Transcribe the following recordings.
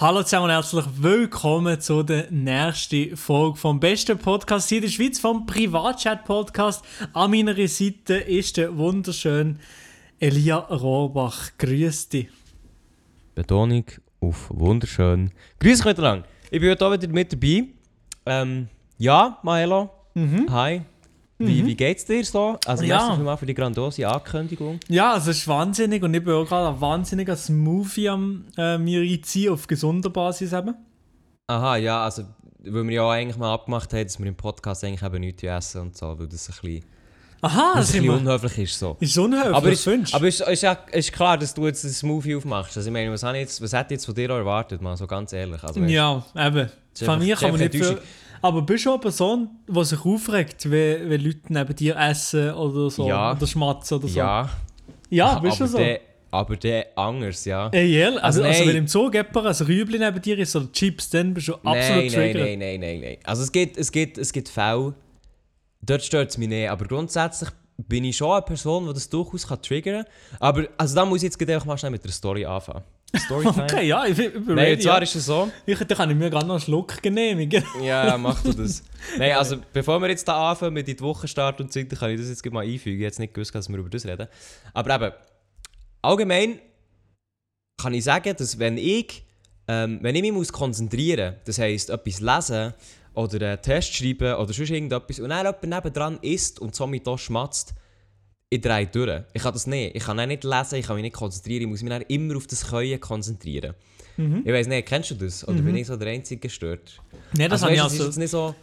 Hallo zusammen und herzlich willkommen zu der nächsten Folge vom besten Podcast hier in der Schweiz, vom Privatchat-Podcast. An meiner Seite ist der wunderschöne Elia Rohrbach. Grüß dich. Betonung auf wunderschön. Grüß euch miteinander. Ich bin heute auch wieder mit dabei. Ähm, ja, Maelo. Hi. Wie, wie geht's dir so? Also, Ja. merci vielmals für die grandiose Ankündigung. Ja, also es ist wahnsinnig und ich bin auch gerade ein wahnsinniger Smoothie am äh, mir einziehen auf gesunder Basis eben. Aha, ja, also, weil wir ja auch eigentlich mal abgemacht haben, dass wir im Podcast eigentlich eben nichts essen und so, weil das ein bisschen, Aha, das ein ist, unhöflich ist. So. ist unhöflich, Aber, ist, findest aber ist, ist, ja, ist klar, dass du jetzt einen Smoothie aufmachst. Also, ich meine, was, ich jetzt, was hätte jetzt von dir auch erwartet, mal so ganz ehrlich? Also, weißt, Ja, eben. Von mir kann man nicht viel... Aber bist du eine Person, die sich aufregt, wenn, wenn Leute neben dir essen oder so? Ja. Oder schmatzen oder so? Ja, ja bist du so? der, aber der anders, ja. Ey? Also, Also also, wenn im Zoo jemand ein Rüebli neben dir ist oder Chips, dann bist du absolut nein, nein, triggert. nein, nein, nein, nein. Also es gibt, es gibt, es gibt Fälle, dort stört es mich nicht. Aber grundsätzlich bin ich schon eine Person, die das durchaus kann triggern kann. Aber also da muss ich jetzt einfach mal schnell mit der Story anfangen. Storytime. Okay, ja, ich, bin- ich bin Nein, ready. und zwar ja. ist es so. Ich, dann kann ich mir gerade noch einen Schluck genehmigen. Ja, mach du das. Nein, also bevor wir jetzt da anfangen mit in die Wochenstart und so, dann kann ich das jetzt mal einfügen. Ich hätte jetzt nicht gewusst, dass wir über das reden. Aber eben, allgemein kann ich sagen, dass wenn ich, ähm, wenn ich mich muss konzentrieren muss, das heisst etwas lesen oder einen Test schreiben oder sonst irgendetwas und dann jemand nebendran isst und somit auch schmatzt, ich drehe durch. Ich kann das nicht. Ich kann dann nicht lesen, ich kann mich nicht konzentrieren, ich muss mich immer auf das Können konzentrieren. Ich weiß nicht, kennst du das? Oder bin ich so der Einzige gestört? Nein, das also, habe ich weißt, ist also... jetzt nicht so.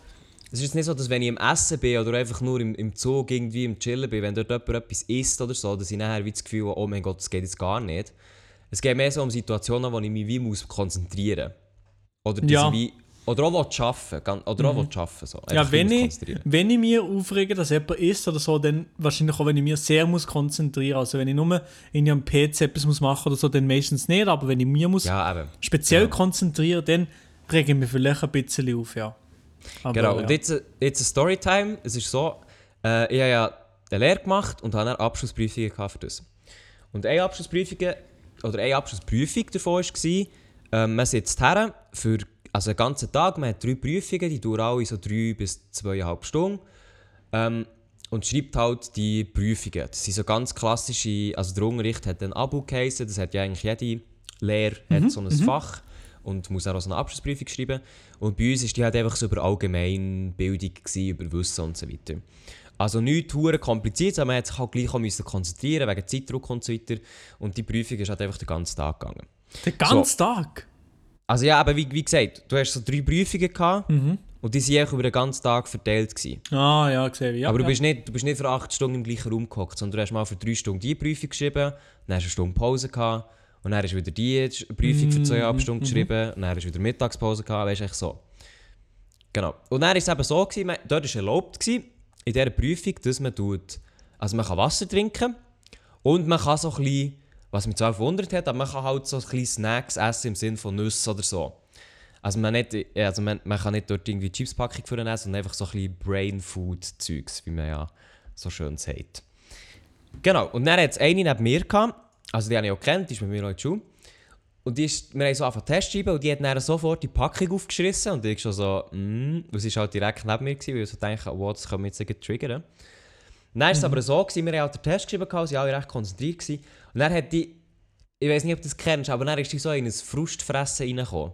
Es ist jetzt nicht so, dass wenn ich im Essen bin oder einfach nur im, im Zug irgendwie im Chillen bin, wenn dort jemand etwas isst oder so, dass ich nachher wie das Gefühl habe, oh mein Gott, das geht jetzt gar nicht. Es geht mehr so um Situationen, wo ich mich wie muss konzentrieren muss. Oder, dass Ja. ich wie, oder auch arbeiten Oder auch will arbeiten so. Ja, wenn muss ich, wenn ich mir aufrege, dass jemand isst oder so, dann wahrscheinlich auch, wenn ich mir sehr muss konzentrieren Also wenn ich nur in am PC etwas muss machen oder so, dann meistens nicht. Aber wenn ich mir muss Ja, speziell Ja. konzentrieren, dann rege ich mich vielleicht ein bisschen auf, ja. Aber, Genau, ja. und jetzt, jetzt ein Storytime. Es ist so, äh, ich habe ja eine Lehre gemacht und habe dann Abschlussprüfungen für das. Und eine Abschlussprüfung, oder eine Abschlussprüfung davon war, ähm, man sitzt her für also einen ganzen Tag, man hat drei Prüfungen, die dauern alle so drei bis zweieinhalb Stunden. Ähm, und schreibt halt die Prüfungen. Das sind so ganz klassische, also der Unterricht hat ein Abo geheissen, das hat ja eigentlich jede Lehre hat so ein Fach und muss auch so eine Abschlussprüfung schreiben. Und bei uns war die halt einfach so über Allgemeinbildung, gewesen, über Wissen und so weiter. Also nichts hure kompliziert, aber man hat sich halt gleich auch konzentrieren wegen Zeitdruck und so weiter. Und die Prüfung ist halt einfach den ganzen Tag gegangen. Den ganzen Tag? Also ja, aber wie, wie gesagt, du hast so drei Prüfungen gehabt und die waren über den ganzen Tag verteilt. Gewesen. Ah, ja, gesehen. Ja, Aber du ja. bist, nicht, du bist nicht für acht Stunden im gleichen Raum gehockt, sondern du hast mal für drei Stunden die Prüfung geschrieben, dann hast du eine Stunde Pause gehabt und dann hast du wieder die Prüfung für zweieinhalb Stunden geschrieben und dann hast du wieder Mittagspause gehabt, weißt du, echt so. Genau. Und dann war es eben so, gewesen, man, dort war erlaubt, gewesen, in dieser Prüfung, dass man tut, also man kann Wasser trinken und man kann so ein bisschen, was mich zwar verwundert hat, aber man kann halt so ein bisschen Snacks essen im Sinne von Nüsse oder so. Also man, nicht, also man, man kann nicht dort irgendwie Chipspackung für essen, sondern einfach so ein bisschen Brain Food Zeugs, wie man ja so schön sagt. Genau, und dann hat es eine neben mir gehabt, also die habe ich auch kennt, die ist mit mir in der Schule. Und die ist, wir haben so angefangen Test schreiben und die hat dann sofort die Packung aufgeschrissen und ich schon so, mm, und sie war halt direkt neben mir, gewesen, weil ich so dachte, oh, das können wir jetzt triggern. Dann war es aber so, gewesen, wir haben halt den Test geschrieben, gehabt, sie waren alle recht konzentriert. Gewesen. Und dann hat die, ich weiß nicht, ob du das kennst, aber dann ist die so in ein Frustfressen reingekommen.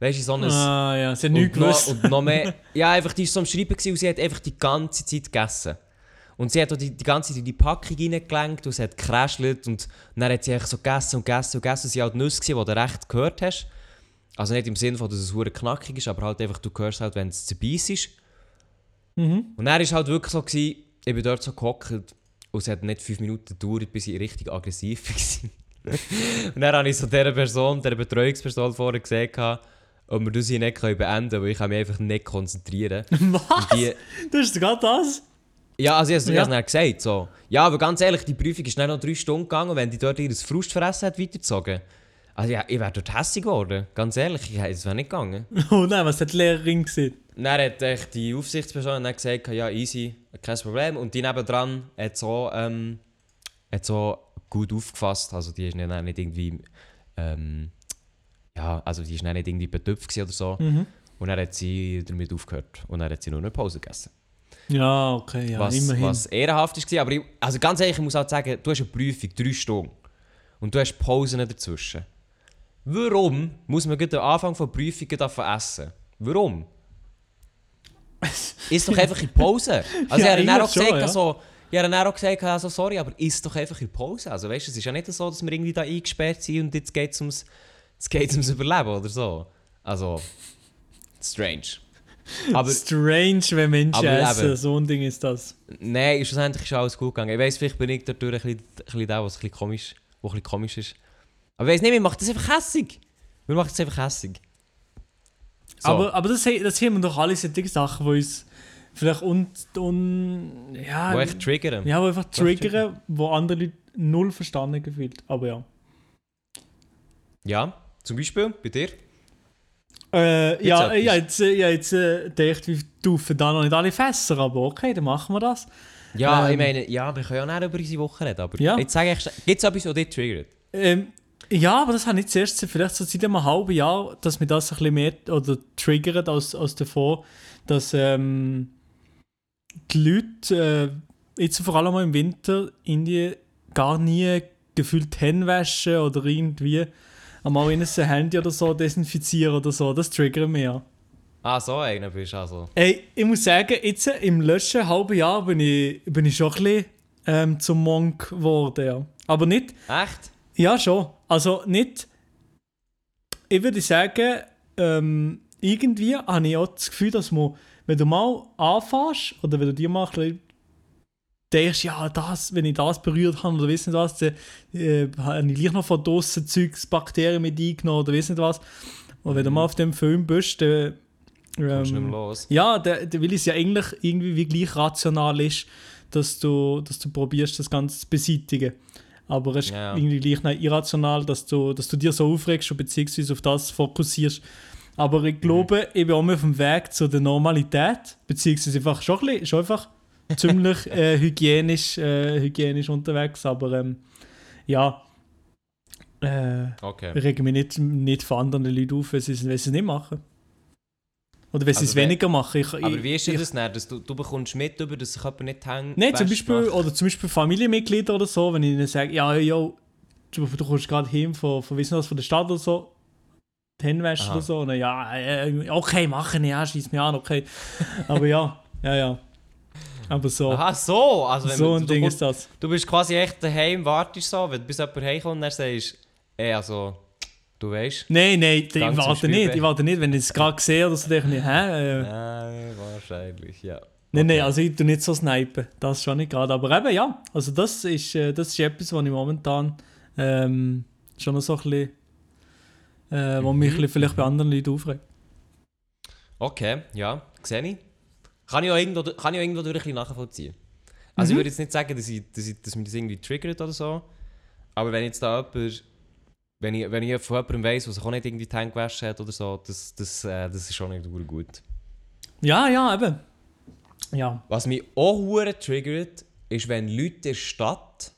Weißt du, so ein... Ah, ja, sie hat nichts gewusst. und noch mehr. Ja, einfach, die war so am Schreiben und sie hat einfach die ganze Zeit gegessen. Und sie hat auch die, die ganze Zeit in die Packung reingelenkt und es hat gekräschelt und dann hat sie einfach so gegessen und gegessen und gegessen. Sie halt Nüsse die du recht gehört hast. Also nicht im Sinne von, dass es hure knackig ist, aber halt einfach, du hörst halt, wenn es zerbeißt. Mhm. Und dann war halt wirklich so, gewesen, ich bin dort so gehockt und es hat nicht fünf Minuten gedauert, bis ich richtig aggressiv war. und dann habe ich so dieser Person, dieser Betreuungsperson vorher gesagt, ob wir das hier nicht beenden können, weil ich kann mich einfach nicht konzentrieren. Was? Die, Das ist gerade das? ja, also ich habe es gesagt. So. Ja, aber ganz ehrlich, die Prüfung ist dann noch drei Stunden gegangen und wenn die dort ihr Frustfressen hat weitergezogen. Also ja, ich wäre dort hässlich geworden. Ganz ehrlich, ich, es wäre nicht gegangen. Oh nein, was hat die Lehrerin gesehen? Dann hat echt die Aufsichtsperson dann gesagt, ja easy, kein Problem. Und die nebendran hat so, ähm, hat so gut aufgefasst. Also die ist dann nicht irgendwie ähm, ja, also die war dann nicht irgendwie betöpft oder so. Mhm. Und dann hat sie damit aufgehört. Und dann hat sie nur eine Pause gegessen. Ja, okay, ja, was, immerhin. was ehrenhaft war. Aber ich, also ganz ehrlich, ich muss halt sagen, du hast eine Prüfung, drei Stunden. Und du hast Pausen dazwischen. Warum muss man gerade am Anfang von Prüfungen davon essen? Warum? Ist doch einfach in Pause. Also Ja, ich habe dann auch schon, gesagt, ja. also, ich habe dann auch gesagt, also, sorry, aber ist doch einfach in Pause. Also weißt es ist ja nicht so, dass wir irgendwie da eingesperrt sind und jetzt geht es ums, jetzt geht's ums Überleben oder so. Also, strange. Aber Strange, wenn Menschen Aber essen, eben. so ein Ding ist das. nein, schlussendlich ist alles gut gegangen. Ich weiss, vielleicht bin ich dadurch ein bisschen, ein bisschen der, was ein bisschen komisch, wo ein bisschen komisch ist. Aber ich weiss nicht, mir macht das einfach hässig. Mir macht das einfach hässig. So. Aber, aber das, das haben wir doch alle solche Sachen, die uns vielleicht un, un, ja, wo echt triggern. ja, wo einfach triggern. wo andere Leute null verstanden gefühlt. Aber ja. Ja, zum Beispiel bei dir. Äh, ja, etwas? ja, jetzt, äh, ja, jetzt äh, gedacht, wir taufen da noch nicht alle Fässer, aber okay, dann machen wir das. Ja, Ähm. ich meine, ja, wir können ja nicht über unsere Woche reden, aber Ja. jetzt sage ich, gibt es etwas, was dich triggert? Ähm, ja, aber das habe ich zuerst, vielleicht so seit einem halben Jahr, dass mir das ein bisschen mehr oder triggert als, als davor, dass ähm, die Leute äh, jetzt vor allem im Winter Indien gar nie gefühlt Hände waschen oder irgendwie einmal in ein Handy oder so desinfizieren oder so. Das triggert mich ja. Ah, so einer bist du also. Ey, ich muss sagen, jetzt im letzten halben Jahr bin ich, bin ich schon ein bisschen ähm, zum Monk geworden. Ja. Aber nicht, Echt? ja, schon. Also nicht. Ich würde sagen, ähm, irgendwie habe ich auch das Gefühl, dass man, wenn du mal anfährst oder wenn du dir mal denkst, ja, das, wenn ich das berührt habe oder weiss nicht was, dann äh, habe ich gleich noch von draussen Zeugs, Bakterien mit eingenommen oder weiss nicht was. Und wenn du mal auf dem Film bist, dann. Ähm, los? ja, der, der, weil es ja eigentlich irgendwie wie gleich rational ist, dass du, dass du probierst, das Ganze zu beseitigen. Aber es ist Ja. irgendwie gleich noch irrational, dass du, dass du dir so aufregst und beziehungsweise auf das fokussierst. Aber ich glaube, ich bin auch auf dem Weg zu der Normalität, beziehungsweise einfach schon, ein bisschen, schon einfach ziemlich äh, hygienisch, äh, hygienisch unterwegs. Aber ähm, ja, äh, Okay. ich rege mich nicht, nicht von anderen Leuten auf, wenn sie es nicht machen. Oder wenn sie Also es weniger machen. Ich, Aber ich, wie ist denn ich, das dann, dass du, du bekommst mit, über, dass sich jemand nicht hängt? Nein, zum Beispiel, oder zum Beispiel Familienmitglieder oder so, wenn ich ihnen sage, ja, ja, du, du kommst gerade heim von, von, wissen was, von der Stadt oder so, die Hände Aha. oder so, und dann, ja, äh, okay, machen, ja, schieß mir an, okay. Aber ja, ja, ja. Aber so, Aha, so! Also wenn so du, ein du, Ding kommst- ist das. du bist quasi echt daheim, wartest so, wenn bis jemand heimkommt und dann sagst ey, also, du weißt. Nein, nein, ich warte nicht, ich warte nicht, wenn ich es gerade sehe oder so, denke ich, hä? Äh, Nein, wahrscheinlich, ja. Nein, Okay. nein, also ich tue nicht so snipen, das schon nicht gerade. Aber eben ja, also das ist, äh, das ist etwas, was ich momentan ähm, schon noch so ein bisschen, äh, wo mich ein bisschen vielleicht bei anderen Leuten aufregt. Okay, ja, sehe ich. Kann ich auch irgendwo, kann ich auch irgendwo durch ein bisschen nachvollziehen. Also ich Mhm. würde jetzt nicht sagen, dass, ich, dass, ich, dass mich das irgendwie triggert oder so. Aber wenn jetzt da jemand, wenn ich, wenn ich von jemandem weiss, der sich auch nicht irgendwie die Hände gewaschen hat oder so, das, das, äh, das ist schon nicht gut. Ja, ja, eben. Ja. Was mich auch hure triggert, ist, wenn Leute in der Stadt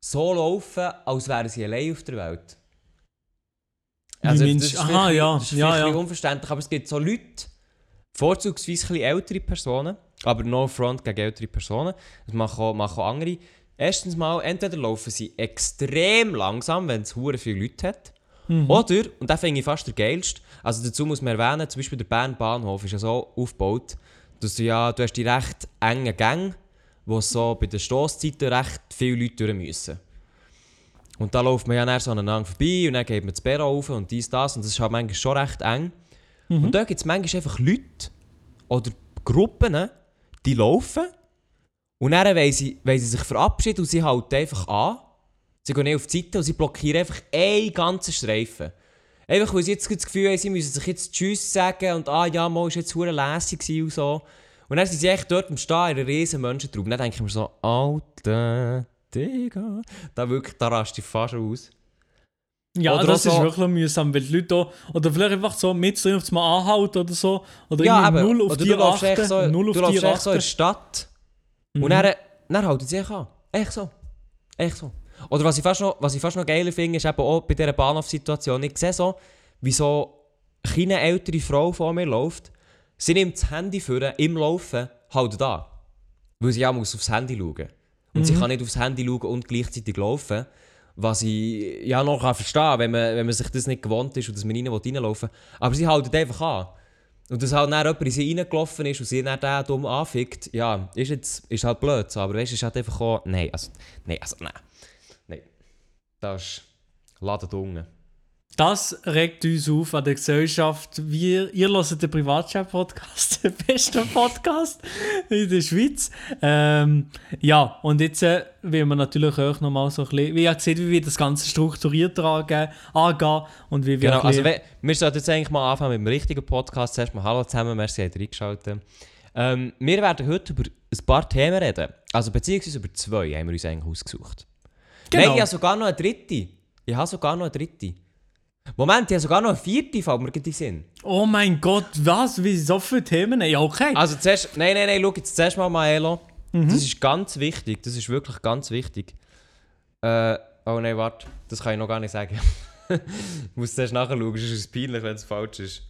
so laufen, als wären sie allein auf der Welt. Also, das ist Aha, ja, das ist ja, ja. unverständlich, aber es gibt so Leute, vorzugsweise ältere Personen, aber no front gegen ältere Personen, das machen auch, machen auch andere. Erstens mal, entweder laufen sie extrem langsam, wenn es hure viele Leute hat, Mhm. oder, und das finde ich fast der geilste, also dazu muss man erwähnen, zum Beispiel der Bern Bahnhof ist ja so aufgebaut, dass du ja, du hast die recht engen Gänge, wo so bei den Stosszeiten recht viele Leute durch müssen. Und da läuft man ja dann so aneinander vorbei und dann geht man das Bär auf und dies, das und das ist halt manchmal schon recht eng. Mhm. Und da gibt es manchmal einfach Leute oder Gruppen, die laufen und dann wollen sie, wollen sie sich verabschieden und sie halten einfach an. Sie gehen nicht auf die Seite und sie blockieren einfach einen ganzen Streifen. Einfach, weil sie jetzt das Gefühl haben, sie müssen sich jetzt Tschüss sagen und «Ah ja, mal war jetzt hure lässig gewesen» und so. Und dann sind sie echt dort am Stehen in einer riesen Menschentraube. Und dann denke ich mir so «Alter, Digga». Da wirklich, da rast ich fast aus. Ja, Oder das auch ist so- wirklich mühsam, weil die Leute da, oder vielleicht einfach so mit drin auf das Mal anhalten oder so, oder Ja, irgendwie aber null auf oder die achten, so, null auf die echt so in der achten. Stadt Mhm. und dann, dann halten sie sich an. Echt so. Echt so. Oder was ich fast noch, was ich fast noch geiler finde, ist eben auch bei dieser Bahnhofsituation. Ich sehe so, wie so eine ältere Frau vor mir läuft. Sie nimmt das Handy für im Laufen halt da. Weil sie ja muss aufs Handy schauen. Und sie kann nicht aufs Handy schauen und gleichzeitig laufen. Was ich ja noch kann verstehen kann, wenn man, wenn man sich das nicht gewohnt ist und dass man rein reinlaufen will. Aber sie halten einfach an. Und dass halt dann jemand in sie reingelaufen ist und sie dann den dumm anfickt, ja, ist jetzt ist halt blöd. So. Aber weißt du, ist halt einfach auch. Nein, also. Nein, also. Nein. Nein. Das ist. Laden unten. Das regt uns auf an der Gesellschaft. Wir, ihr hört den Privatchat-Podcast, den besten Podcast in der Schweiz. Ähm, ja, und jetzt äh, will wir natürlich auch nochmal so ein bisschen, wie ihr seht, wie wir das Ganze strukturiert angehen, angehen und wie wir Genau, also we- wir sollten jetzt eigentlich mal anfangen mit dem richtigen Podcast. Zuerst mal Hallo zusammen, merci, habt ihr eingeschaltet. Ähm, wir werden heute über ein paar Themen reden. Also beziehungsweise über zwei haben wir uns eigentlich ausgesucht. Genau. Nein, ich habe sogar noch eine dritte. Ich habe sogar noch eine dritte. Moment, ich habe sogar noch eine vierte, fällt mir gerade in den Sinn. Oh mein Gott, was? Wie so viele Themen? Ja, okay. Also zuerst, nein, nein, nein, schau jetzt zuerst mal Maelo. Mhm. Das ist ganz wichtig, das ist wirklich ganz wichtig. Äh, oh nein, warte, das kann ich noch gar nicht sagen. ich muss zuerst nachschauen, sonst ist es peinlich, wenn es falsch ist.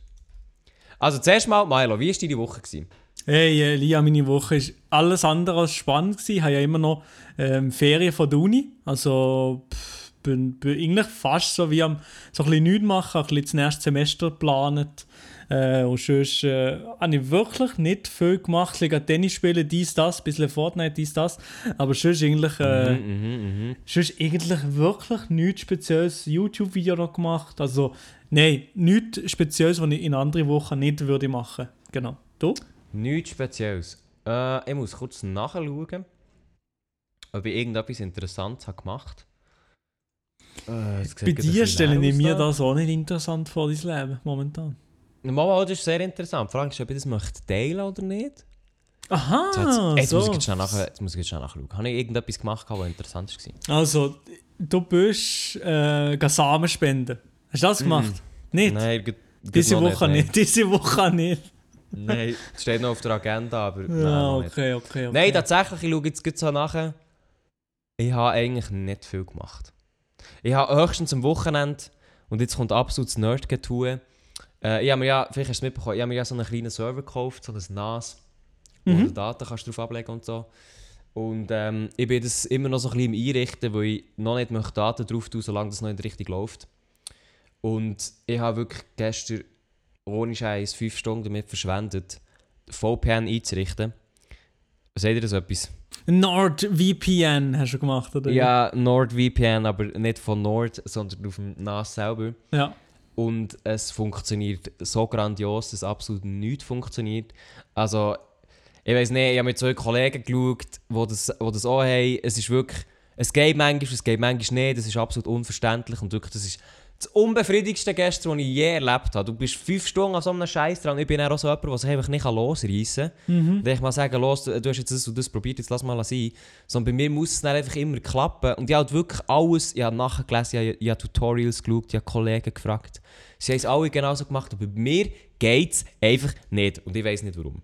Also zuerst mal, Maelo, wie war deine Woche? Gewesen? Hey, äh, Lia, meine Woche war alles andere als spannend. Gewesen. Ich habe ja immer noch ähm, Ferien von der Uni. Also pff, bin, bin eigentlich fast so wie am so ein bisschen nichts machen, ein bisschen das nächste Semester geplant. Äh, und sonst äh, habe ich wirklich nicht viel gemacht. Ich habe Tennis spielen, dies, das, ein bisschen Fortnite, dies, das. Aber sonst eigentlich, äh, Mhm, mhm, mhm. sonst eigentlich wirklich nichts Spezielles. YouTube-Video noch gemacht. Also, nein, nichts Spezielles, was ich in anderen Wochen nicht würde machen. Genau. Du? Nichts Spezielles. Äh, ich muss kurz nachschauen, ob ich irgendetwas Interessantes habe gemacht habe. Äh, Bei dir stelle ich mir da. das auch nicht interessant vor, dein Leben momentan. Mal, das ist sehr interessant. Die Frage ist, ob ich das möchte teilen oder nicht. Aha, Jetzt, jetzt, so. muss ich jetzt schnell nachher, jetzt muss ich jetzt schnell nachschauen. Habe ich irgendetwas gemacht, was interessant war? Also, du bist äh, Samen spenden. Hast du das gemacht? Nicht? Nein, Diese Woche nein. nicht, diese Woche nicht. Nein, es steht noch auf der Agenda, aber nein, Ja, noch nicht. okay, okay, okay. Nein, tatsächlich, ich schaue jetzt so nachher. Ich habe eigentlich nicht viel gemacht. Ich habe höchstens am Wochenende, und jetzt kommt absolutes Nerd-Getue, äh, ich habe mir ja, vielleicht hast du es mitbekommen, ich habe mir ja so einen kleinen Server gekauft, so ein NAS, wo Mhm. du Daten kannst drauf ablegen und so. Und ähm, ich bin das immer noch so ein bisschen im Einrichten, weil ich noch nicht möchte Daten drauf tun, solange das noch die Richtung läuft. Und ich habe wirklich gestern ohne Scheiß fünf Stunden damit verschwendet, VPN einzurichten. Seht ihr das etwas? NordVPN hast du gemacht, oder? Ja, NordVPN, aber nicht von Nord, sondern auf dem NAS selber. Ja. Und es funktioniert so grandios, dass absolut nichts funktioniert. Also, ich weiß nicht, ich habe mit zwei Kollegen geschaut, die das, die das auch haben. Es ist wirklich, es geht manchmal, es geht manchmal nicht. Das ist absolut unverständlich und wirklich, das ist das unbefriedigendste gestern, das ich je erlebt habe. Du bist fünf Stunden an so einem Scheiß dran. Ich bin auch so jemand, der sich einfach nicht losreißen kann. Mhm. Ich mal sage, los, du du hast jetzt das und das probiert, jetzt lass mal sein. Sondern bei mir muss es dann einfach immer klappen. Und ich habe halt wirklich alles, ich habe nachgelesen, ich habe, ich habe Tutorials geschaut, ich habe Kollegen gefragt. Sie haben es alle genauso gemacht, aber bei mir geht es einfach nicht. Und ich weiß nicht warum.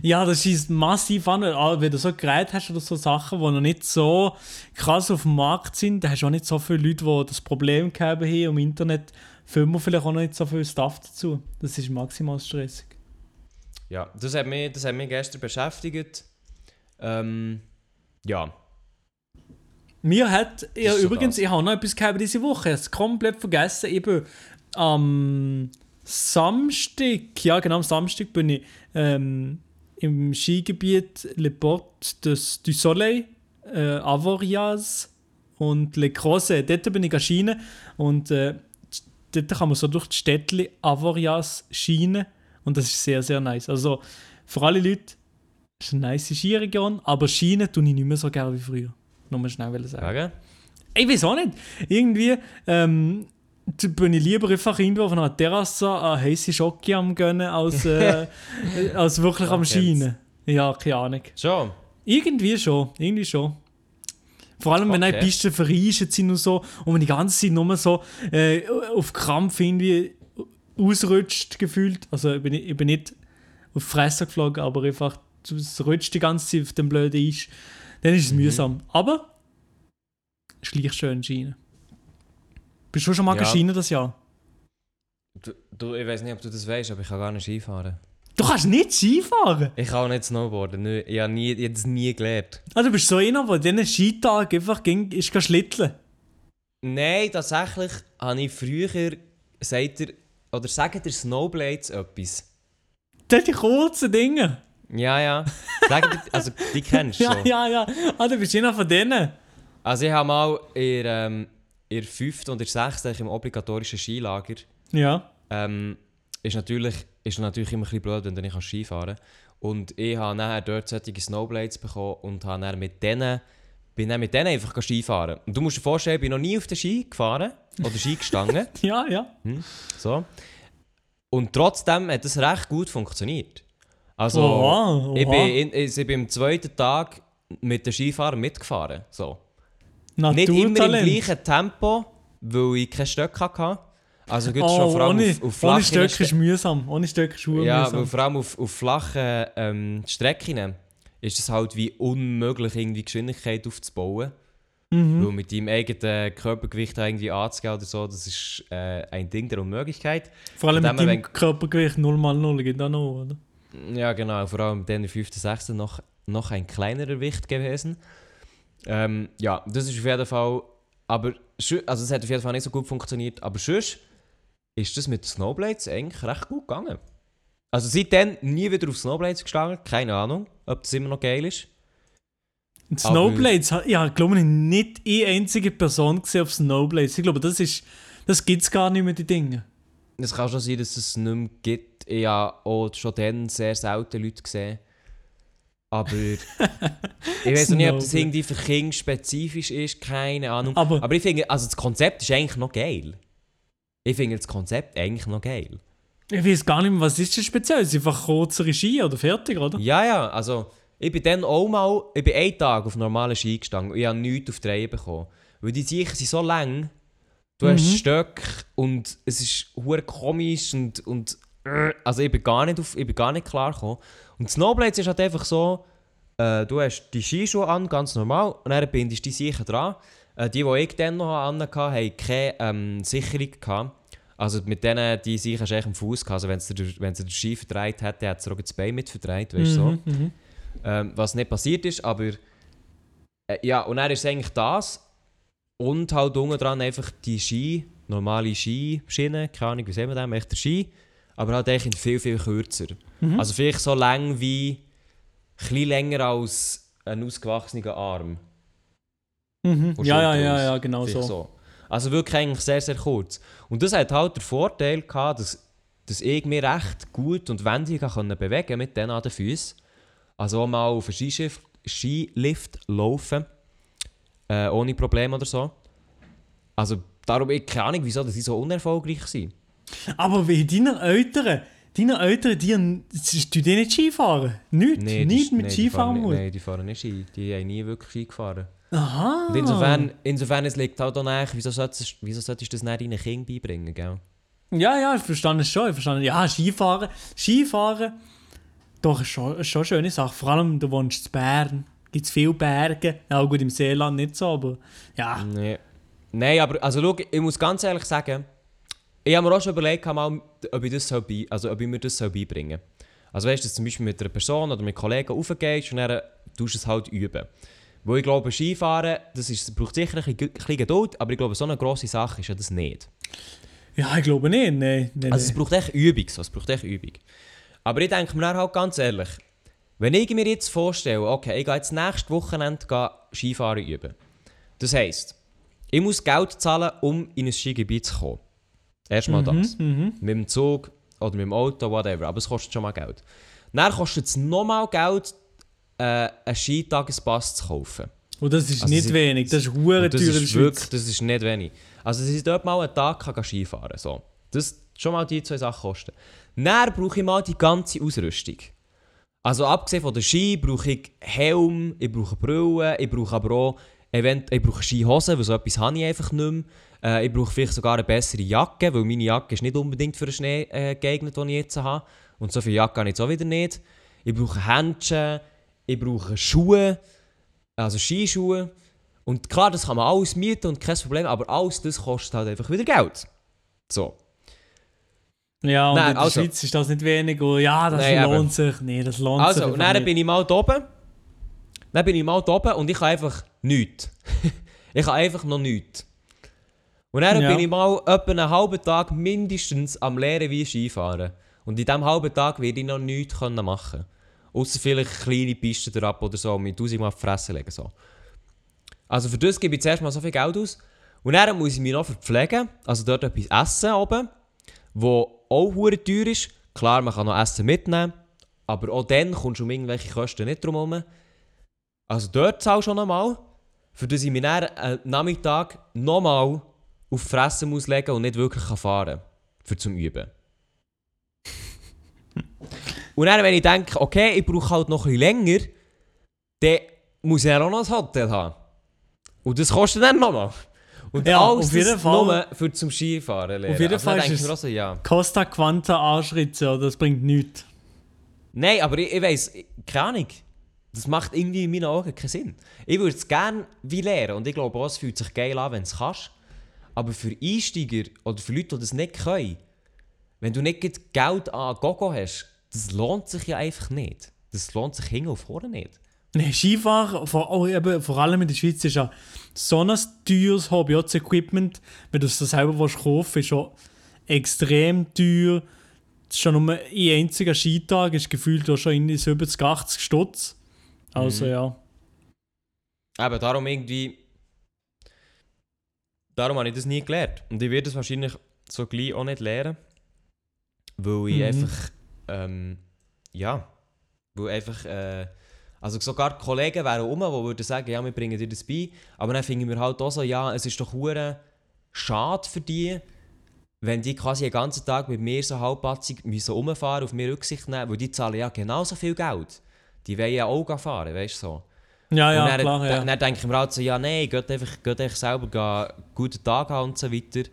Ja, das ist massiv an, Ah, wenn du so Geräte hast oder so Sachen, die noch nicht so krass auf dem Markt sind, da hast du auch nicht so viele Leute, die das Problem haben im Internet, filmen vielleicht auch noch nicht so viel Stuff dazu. Das ist maximal stressig. Ja, das hat mich, das hat mich gestern beschäftigt. Ähm, ja. Mir hat, ja, so übrigens, das. ich habe noch etwas gehabt diese Woche, ich habe es komplett vergessen. Ich bin am Samstag, ja genau, am Samstag bin ich ähm, im Skigebiet Le Port des, du Soleil, äh, Avoriaz und Le Crozet. Dort bin ich Schienen und äh, dort kann man so durch die Städte Avoriaz schienen und das ist sehr, sehr nice. Also für alle Leute, es ist eine nice Skiregion, aber Schienen tue ich nicht mehr so gerne wie früher. Nur mal schnell sagen. Sagen? Ich weiß auch nicht. Irgendwie ähm, bin ich lieber einfach irgendwo auf einer Terrasse an heiße Schocke am gönnen, als, äh, als wirklich am. Schienen. Ja, keine Ahnung. Schon. Irgendwie schon, irgendwie schon. Vor allem, wenn Okay. die Pisten verreist sind und so und man die ganze Zeit nur so äh, auf Krampf irgendwie ausrutscht gefühlt. Also ich bin, nicht- ich bin nicht auf die Fresse geflogen, aber einfach es rutscht die ganze Zeit auf dem blöden Eis. Dann ist es Mhm. mühsam. Aber Schleichschön Schiene. Bist du schon mal Ja. geschienen das Jahr? Du, du, ich weiß nicht, ob du das weißt, aber ich kann gar nicht Skifahren. Du kannst nicht Skifahren! Ich kann auch nicht Snowboarden. Nö, Ich habe nie, ich hab das nie gelernt. Ah, du bist so einer, der diesen Skitag einfach ging, ist schlitteln. Nein, tatsächlich habe ich früher, sagt ihr, oder sagt ihr Snowblades etwas? Das die kurzen Dinge. Ja, ja. Sagt ihr, also die kennst du Ja, schon. ja, ja. Ah, du bist einer von denen. Also ich habe mal in, ähm, in der und in der im obligatorischen Skilager Ja. ähm, ist natürlich, ist natürlich immer ein bisschen blöd, wenn du nicht kannst Skifahren kannst. Und ich habe nachher dort solche Snowblades bekommen und habe dann mit denen, bin dann mit denen einfach Skifahren. Und du musst dir vorstellen, ich bin noch nie auf den Ski gefahren oder Ski gestanden. Ja, ja. so. Und trotzdem hat das recht gut funktioniert. Also, Oha, ich, oha. bin in, ich bin am zweiten Tag mit den Skifahrern mitgefahren. So. Nicht immer im gleichen Tempo, weil ich keine Stöcke hatte. Also gut, Oh, schon vor allem ohne, auf, auf ohne flachen Stöcke ist mühsam. Ohne Stöcke ist Ja, mühsam. weil vor allem auf, auf flachen ähm, Strecken ist es halt wie unmöglich, irgendwie Geschwindigkeit aufzubauen. Mhm. Weil mit deinem eigenen Körpergewicht irgendwie anzugehen oder so, das ist äh, ein Ding der Unmöglichkeit. Vor allem mit deinem Körpergewicht 0 mal 0 geht auch noch, oder? Ja, genau. Vor allem dann im 5. 6. noch, noch ein kleinerer Wicht gewesen. Ähm, ja, das ist auf jeden Fall. Aber also es hat auf jeden Fall nicht so gut funktioniert. Aber sonst ist das mit Snowblades eigentlich recht gut gegangen. Also seitdem nie wieder auf Snowblades gestanden. Keine Ahnung, ob das immer noch geil ist. Und Aber- Snowblades, ha- ja, ich glaube ich nicht eine einzige Person gesehen auf Snowblades. Ich glaube, das ist, das gibt es gar nicht mehr, die Dinge. Es kann schon sein, dass es nicht mehr gibt. Ich habe auch schon dann sehr selten Leute gesehen. Aber ich weiß noch nicht, ob das irgendwie für Kinder spezifisch ist, keine Ahnung. Aber- Aber ich finde, also das Konzept ist eigentlich noch geil. Ich finde das Konzept eigentlich noch geil. Ich weiß gar nicht mehr, was ist das speziell? Es ist einfach kürzere Ski oder fertig, oder? Ja, ja, also ich bin dann auch mal, ich bin einen Tag auf normalen Ski gestanden und ich habe nichts auf die Reihe bekommen. Weil die Sicher sind so lang, du hast Mhm. Stöcke und es ist hure komisch und, und äh, also ich bin gar nicht, auf, ich bin gar nicht klar gekommen. Und Snowblades ist halt einfach so, äh, du hast die Skischuhe an, ganz normal, und dann bindest du die sicher dran. Äh, die, die ich dann noch an hatte, hatten keine ähm, Sicherung. Gehabt. Also mit denen, die sicher eigentlich am Fuß gehabt. Also wenn sie den, Ski verdreht hätte, hat sie auch das Bein mit verdreht, weißt du so. Mhm, mhm. Ähm, was nicht passiert ist, aber äh, ja, und dann ist eigentlich das und halt unten dran einfach die Ski, normale Skischiene, keine Ahnung, wie sehen wir das, echt der Ski, aber halt eigentlich viel, viel kürzer. Mhm. Also vielleicht so lang wie, bisschen länger als ein ausgewachsener Arm. Mhm. Ja, ja, ja, ja, genau Vielleicht so. Also wirklich eigentlich sehr, sehr kurz. Und das hat halt den Vorteil gehabt, dass, dass ich mich recht gut und wendig kann bewegen mit denen an den Füßen. Also auch mal auf einen Skischiff, Skilift laufen, äh, ohne Probleme oder so. Also darum, ich keine Ahnung, wieso dass sie so unerfolgreich sind. Aber wie deine Eltern, deine Eltern, die, die, die nicht Skifahren? Nicht, Nee, nicht mit nee, Skifahren. Nein, die fahren nicht Ski. Die haben nie wirklich Ski gefahren. Aha. Und insofern, insofern es liegt halt auch nach, wieso solltest, wieso solltest du das nicht deinen Kindern beibringen, gell? Ja, ja, ich verstehe es schon. Ich verstehe, ja, Skifahren, Skifahren, doch, ist schon, ist schon eine schöne Sache. Vor allem, du wohnst in Bern. Gibt es viele Berge. Ja, gut, im Seeland nicht so, aber ja. Nee. Nein, aber also schau, ich muss ganz ehrlich sagen, ich habe mir auch schon überlegt, mal, ob, ich das soll bei, also ob ich mir das soll beibringen soll. Also weißt du, dass du zum Beispiel mit einer Person oder mit Kollegen raufgehst und dann tust du es halt üben. Wo ich glaube, Skifahren, das ist, braucht sicher ein bisschen, Geduld, aber ich glaube, so eine grosse Sache ist ja das nicht. Ja, ich glaube nicht. Nein, nein, Also es braucht echt Übung, so. es braucht echt Übung. Aber ich denke mir halt ganz ehrlich, wenn ich mir jetzt vorstelle, okay, ich gehe jetzt nächstes Wochenende gehen Skifahren üben. Das heisst, ich muss Geld zahlen, um in ein Skigebiet zu kommen. Erstmal das. Mhm. Mit dem Zug oder mit dem Auto, whatever. Aber es kostet schon mal Geld. Dann kostet es nochmal Geld, äh, einen Skitagespass zu kaufen. Und das ist Also nicht wenig. Das ist hure teuer in der ist wirklich, Schweiz. das ist nicht wenig. Also, dass ich dort mal einen Tag kann Skifahren so. Das schon mal die zwei Sachen kosten. Dann brauche ich mal die ganze Ausrüstung. Also, abgesehen von der Ski brauche ich Helm, ich brauche Brille, ich brauche aber auch event ich brauche Skihosen, weil so etwas habe ich einfach nicht mehr. Äh, ich brauche vielleicht sogar eine bessere Jacke, weil meine Jacke ist nicht unbedingt für den Schnee äh, geeignet, den ich jetzt habe. Und so viel Jacke habe ich jetzt auch wieder nicht. Ich brauche Händchen, ich brauche Schuhe, also Skischuhe. Und klar, das kann man alles mieten und kein Problem, aber alles das kostet halt einfach wieder Geld. So. Ja, und Nein, in der also- Schweiz ist das nicht wenig. Und ja, das Nein, lohnt eben. sich. Nee, das lohnt Also, sich. einfach dann nicht. bin ich mal da oben. Dann bin ich mal da oben und ich habe einfach nichts. ich habe einfach noch nichts. Und dann Ja. bin ich mal etwa einen halben Tag mindestens am Lehren wie Skifahren. Und in diesem halben Tag werde ich noch nichts können machen Außer vielleicht kleine Pisten drauf oder so, mir tausendmal auf die Fresse legen. So. Also für das gebe ich zuerst mal so viel Geld aus. Und dann muss ich mich noch verpflegen, also dort etwas essen oben, wo auch hure teuer ist. Klar, man kann noch Essen mitnehmen, aber auch dann kommst du um irgendwelche Kosten nicht drum herum. Also dort zahlst du schon nochmal, für das ich mich dann am Nachmittag nochmal auf die Fresse muss legen und nicht wirklich kann fahren für zum Üben. und dann, wenn ich denke, okay, ich brauche halt noch ein bisschen länger, dann muss ich dann auch noch ein Hotel haben. Und das kostet dann nochmal. Und Ja, alles auf jeden Fall. nur für zum Skifahren lernen. Auf jeden also Fall denke ist es- ja. Costa Quanta Anschritte, oder? Das bringt nichts. Nein, aber ich, ich weiss, keine Ahnung. Das macht irgendwie in meinen Augen keinen Sinn. Ich würde es gerne wie lernen und ich glaube auch, es fühlt sich geil an, wenn du es kannst. Aber für Einsteiger oder für Leute, die das nicht können, wenn du nicht Geld an Gogo hast, das lohnt sich ja einfach nicht. Das lohnt sich hinten und vorne nicht. Nee, Skifahren, vor, auch eben, vor allem in der Schweiz, ist ja so ein teures Hobby. Auch das Equipment, wenn du es selber willst kaufen ist schon extrem teuer. Das ist schon nur ein einziger Skitag, ist gefühlt auch schon in 70, 80 Stutz. Also Mhm. ja. Eben, darum irgendwie... Darum habe ich das nie gelernt. Und ich werde es wahrscheinlich so gleich auch nicht lernen. Weil ich Mhm. einfach... Ähm, ja. Weil einfach... Äh, also sogar die Kollegen wären um, die würden sagen, ja, wir bringen dir das bei. Aber dann finden wir halt auch so, ja, es ist doch hure schade für die, wenn die quasi den ganzen Tag mit mir so halbpatzig müssen rumfahren, auf mir Rücksicht nehmen, weil die zahlen ja genauso viel Geld. Die wollen ja auch fahren, weißt du so. Ja, und ja, dann, klar, ja. dann, dann denke ich mir halt so, ja nein, geht einfach, geht einfach selber gehen, guten Tag haben und so weiter.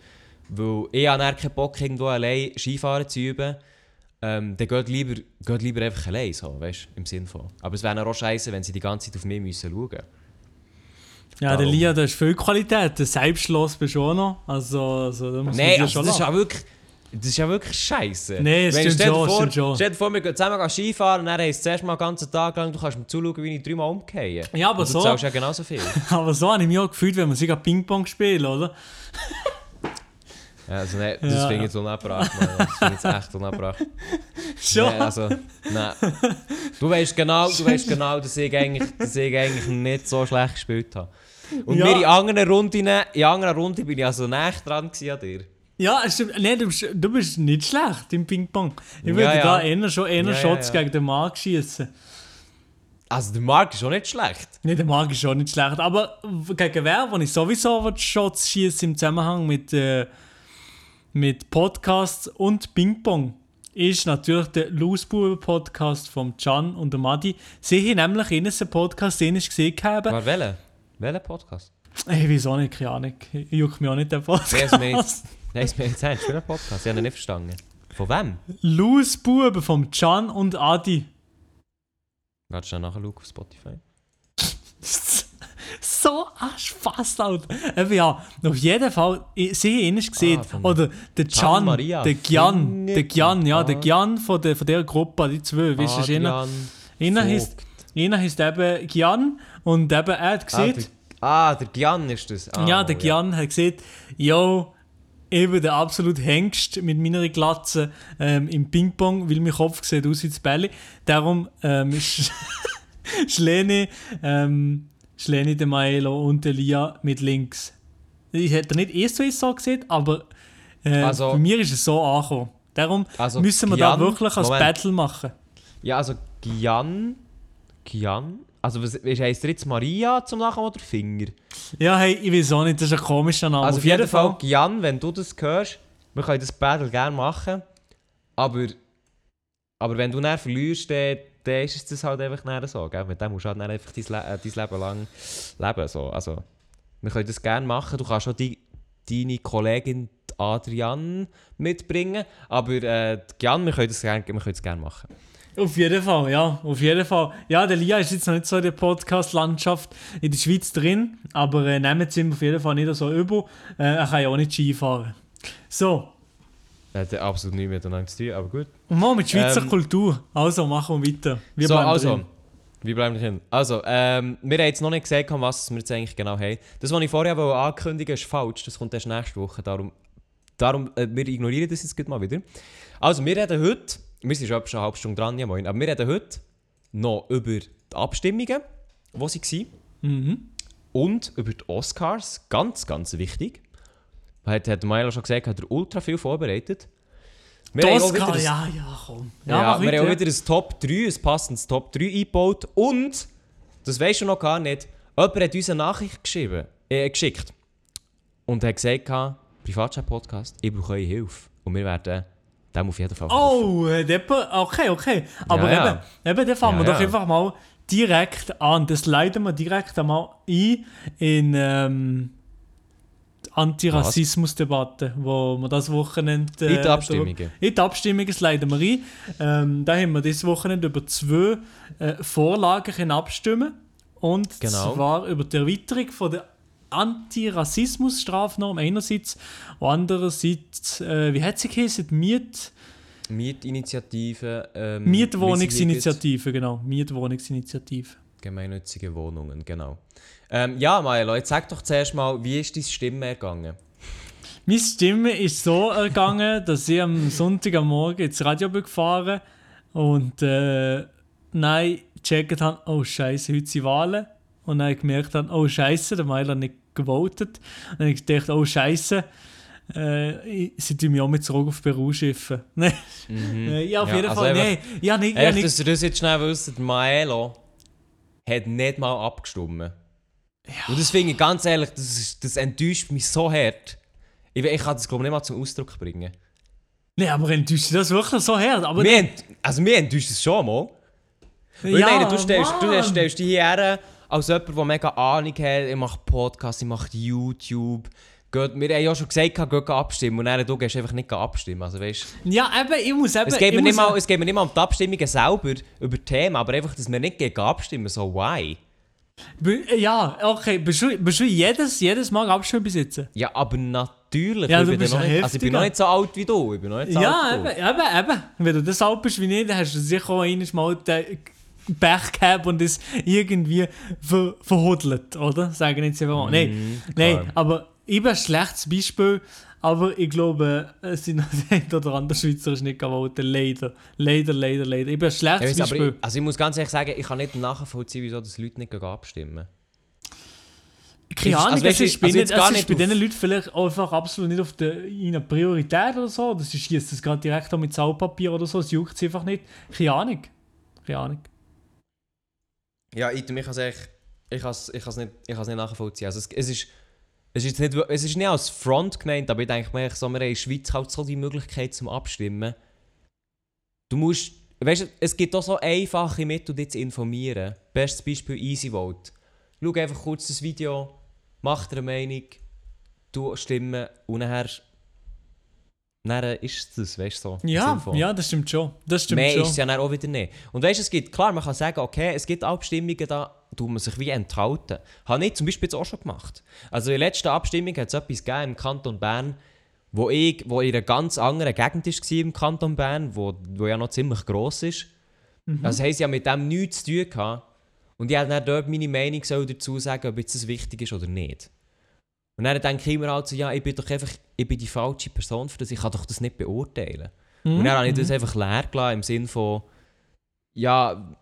Weil ich habe dann keinen Bock, irgendwo allein Skifahren zu üben. Ähm, dann geht lieber, geht lieber einfach allein, so, weißt du, im Sinn von. Aber es wäre auch scheiße, wenn sie die ganze Zeit auf mich müssen schauen müssen. ja, der Darum. Lia, der ist viel Qualität. Der Selbstschloss bist du auch noch. Also, also da muss Nein, also schon das ist ja wirklich... Das ist ja wirklich scheiße. Nee, es stimmt stell dir schon, vor, stimmt schon. Stell dir vor, wir gehen zusammen Skifahren und dann heisst es zuerst mal den ganzen Tag lang, du kannst mir zuschauen, wie ich dreimal umgehe. Ja, aber und du so- zahlst ja genauso viel. Aber so habe ich mich auch gefühlt, wenn wir sogar Ping-Pong spielen, oder? Ja, also nee, das Ja. finde ich jetzt unabbracht, Mann. Das finde ich jetzt echt unabbracht. Schon? Nee, also, nein. Du weißt genau, du weißt genau dass, ich eigentlich, dass ich eigentlich nicht so schlecht gespielt habe. Und Ja. mir in anderen Runden, in anderen Runden bin ich also näher dran an dir. Ja, stimmt. Du bist, du bist nicht schlecht im Ping-Pong. Ich würde Ja, ja. da eher schon eher Ja, Shots gegen den Marc schießen. Also der Marc ist auch nicht schlecht. Nee, der Marc ist schon nicht schlecht. Aber gegen wer, wo ich sowieso Shots schieße im Zusammenhang mit, äh, mit Podcasts und Ping-Pong, ist natürlich der Loosbuben-Podcast vom Can und der Madi. Sie haben nämlich in einem Podcast, den ich gesehen habe. Aber? Welcher Podcast? Ich weiß auch nicht, keine Ahnung. Juckt mich auch nicht der Podcast. Wer ist mir jetzt... Nein, ist mir jetzt ernst. Welcher Podcast? Ich habe ihn nicht verstanden. Von wem? Loosbuben vom Can und Adi. Warte schnell nachher auf Spotify. so ein Spaß, Alter. Eben ja, auf jeden Fall, ich- sie haben ihn gesehen. Ah, Oder der Can, Maria. der Gian, der Gian, ja, der an. Gian von der, von der Gruppe, die zwei, weißt du, einer, Adrian einer, Vogt. heißt, einer heißt eben Gian und eben er hat Ah, gesehen, ah, der Gian ist das. Ah, ja, der Gian hat gesagt, yo, eben der absolut Hengst mit meiner Glatze ähm, im Ping-Pong, weil mein Kopf sieht aus wie das Bälle. Darum ähm, sch Schleni, ähm, Schleni de Maelo und der Lia mit links. Ich hätte nicht erst so so gesehen, aber äh, Also- bei mir ist es so angekommen. Darum Also, müssen wir da Gian- wirklich ein Moment. Battle machen. Ja, also Gian. Gian. Also, was, heisst der jetzt Maria zum Nachnamen oder Finger? Ja, hey, ich weiß auch nicht, das ist ein komischer Name. Also, auf jeden Fall, Gian, wenn du das hörst, wir können das Battle gerne machen. Aber, aber wenn du dann verlierst, dann, dann ist es halt einfach nicht so. Gell? Mit dem musst du halt dann einfach dein, Le äh, dein Leben lang leben. So. Also, wir können das gerne machen. Du kannst auch die, deine Kollegin Adrian mitbringen. Aber äh, Gian, wir können das gerne, wir können das gerne machen. Auf jeden Fall, ja, auf jeden Fall. Ja, der Lia ist jetzt noch nicht so in der Podcast-Landschaft in der Schweiz drin, aber äh, nehmen Sie ihm auf jeden Fall nicht so über. Äh, er kann ja auch nicht Ski fahren. So, Er hat absolut nichts miteinander zu tun, aber gut. und mal mit Schweizer Ähm, Kultur. Also, machen wir weiter. Wir so, bleiben also, drin. wie bleiben wir drin? Also, ähm, wir haben jetzt noch nicht gesagt, was wir jetzt eigentlich genau haben. Das, was ich vorher wollte ankündigen ist falsch. Das kommt erst nächste Woche. Darum, darum äh, wir ignorieren das jetzt mal wieder. Also, wir reden heute, wir sind schon eine halbe Stunde dran, ja moin, aber wir reden heute noch über die Abstimmungen, die sie waren. Mhm. Und über die Oscars, ganz, ganz wichtig. Hat, hat Milo schon gesagt, hat er ultra viel vorbereitet. Wir Die Oscar, wieder ein- ja, ja, komm. ja, mach wir weiter, haben auch ja. wieder ein Top 3, ein passendes Top 3 eingebaut. Und, das weisst du noch gar nicht, jemand hat uns eine Nachricht geschrieben, äh, geschickt. Und hat gesagt, Privatchat-Podcast, ich brauche eure Hilfe. Und wir werden dem auf jeden Fall. Oh, äh, okay, okay. Aber Ja, ja. eben, eben, dann fangen Ja, wir doch einfach mal direkt an. Das leiten wir direkt einmal ein in ähm, die Antirassismusdebatte, wo wir das Wochenende... In die Abstimmungen. In die Abstimmungen leiten wir ein. Ähm, da haben wir dieses Wochenende über zwei äh, Vorlagen abstimmen Und Genau. zwar über die Erweiterung von der Antirassismusstrafnorm einerseits und andererseits, äh, wie hat sie geheißen? Miet... Mietinitiative. Ähm, Mietwohnungsinitiative, genau. Mietwohnungsinitiative. Gemeinnützige Wohnungen, genau. Ähm, ja, Milo, jetzt sag doch zuerst mal, wie ist deine Stimme ergangen? Meine Stimme ist so ergangen, dass ich am Sonntag am Morgen ins Radio bin gefahren und äh, nein, gecheckt habe, oh Scheiße, heute sind Wahlen. Und dann gemerkt habe, oh Scheiße, der Meiler hat nicht gewotet. Und dann habe ich gedacht, oh Scheiße, äh, ich- sie tun mich auch mit zurück auf Peru schiffen. Nein, äh, ja, auf Ja, jeden also Fall, nein. Ja, nicht, ja, nicht. dass ihr das jetzt schnell wisst, Maelo hat nicht mal abgestimmt. Und das finde ich ganz ehrlich, das, ist, das enttäuscht mich so hart. Ich, ich kann das glaube ich nicht mal zum Ausdruck bringen. Nee, aber enttäuscht das wirklich so her? Aber Mir ent, also mir enttäuscht es schon mal. Weil ich meine, du stellst, du stellst dich hierher als jemand, der mega Ahnung hat, ich mache Podcasts, ich mache YouTube. Geht, wir haben ja schon gesagt, geht abstimmen und dann du gehst einfach nicht abstimmen. Also, weißt, Ja, eben, ich muss eben... es, geht mir ich nicht mal, es geht mir nicht mal um die Abstimmungen selber, über Themen, aber einfach, dass wir nicht gegen abstimmen. So, why? Ja, okay. Bist du, bist du jedes, jedes Mal abstimmen besitzen? Ja, aber natürlich. Ja, ich du bin bist noch nicht, also ich bin noch nicht so alt wie du. Ich bin noch nicht so Ja, alt eben, wie du. eben, eben. Wenn du das alt bist wie ich, dann hast du sicher auch einmal mal Pech gehabt und es irgendwie ver verhudelt, oder? Sagen jetzt einfach mal. Nein, Mhm, nein, klar. aber ich bin ein schlechtes Beispiel, aber ich glaube, es sind der ein oder andere Schweizer ist nicht gewollt. Leider. Leider, leider, leider. Ich bin ein Ja, schlechtes aber Beispiel. ich, also ich muss ganz ehrlich sagen, ich kann nicht nachvollziehen, wieso das Leute nicht abstimmen. Keine Also, Ahnung, weißt es ist, du, also jetzt nicht, gar es ist nicht bei diesen Leuten vielleicht einfach absolut nicht auf der ihrer Priorität oder so. Oder sie schießt das gerade direkt auch mit Saupapier oder so. Es juckt sie einfach nicht. Keine Ahnung. Keine Ahnung. Ja, ich, kann es ich ich kann's nicht, nachvollziehen. Also es, es, ist, es, ist nicht, es ist nicht als Front gemeint, aber ich denke mir, so, wir haben in der Schweiz halt so die Möglichkeit zum Abstimmen. Du musst, weißt du, es gibt auch so einfache Mittel, dich zu informieren. Bestes Beispiel EasyVote. Schau einfach kurz das Video, mach dir eine Meinung, du stimmen und nachher, nachher ist es das, weißt du so. Ja, ja, das stimmt schon. Das stimmt Mehr schon. ist es ja dann auch wieder nicht. Und weißt du, es gibt, klar, man kann sagen, okay, es gibt Abstimmungen, da tut man sich wie enthalten. Habe ich zum Beispiel jetzt auch schon gemacht. Also in der letzten Abstimmung hat es etwas gegeben im Kanton Bern, wo ich, wo in einer ganz anderen Gegend war im Kanton Bern, wo, wo ja noch ziemlich gross ist. Mhm. Also haben sie ja mit dem nichts zu tun gehabt. Und ich habe dann dort meine Meinung dazu sagen, ob jetzt das wichtig ist oder nicht. Und dann denke ich immer halt so, ja, ich bin doch einfach, ich bin die falsche Person für das, ich kann doch das nicht beurteilen. Mhm. Und dann habe ich das einfach leer gelassen, im Sinne von, ja,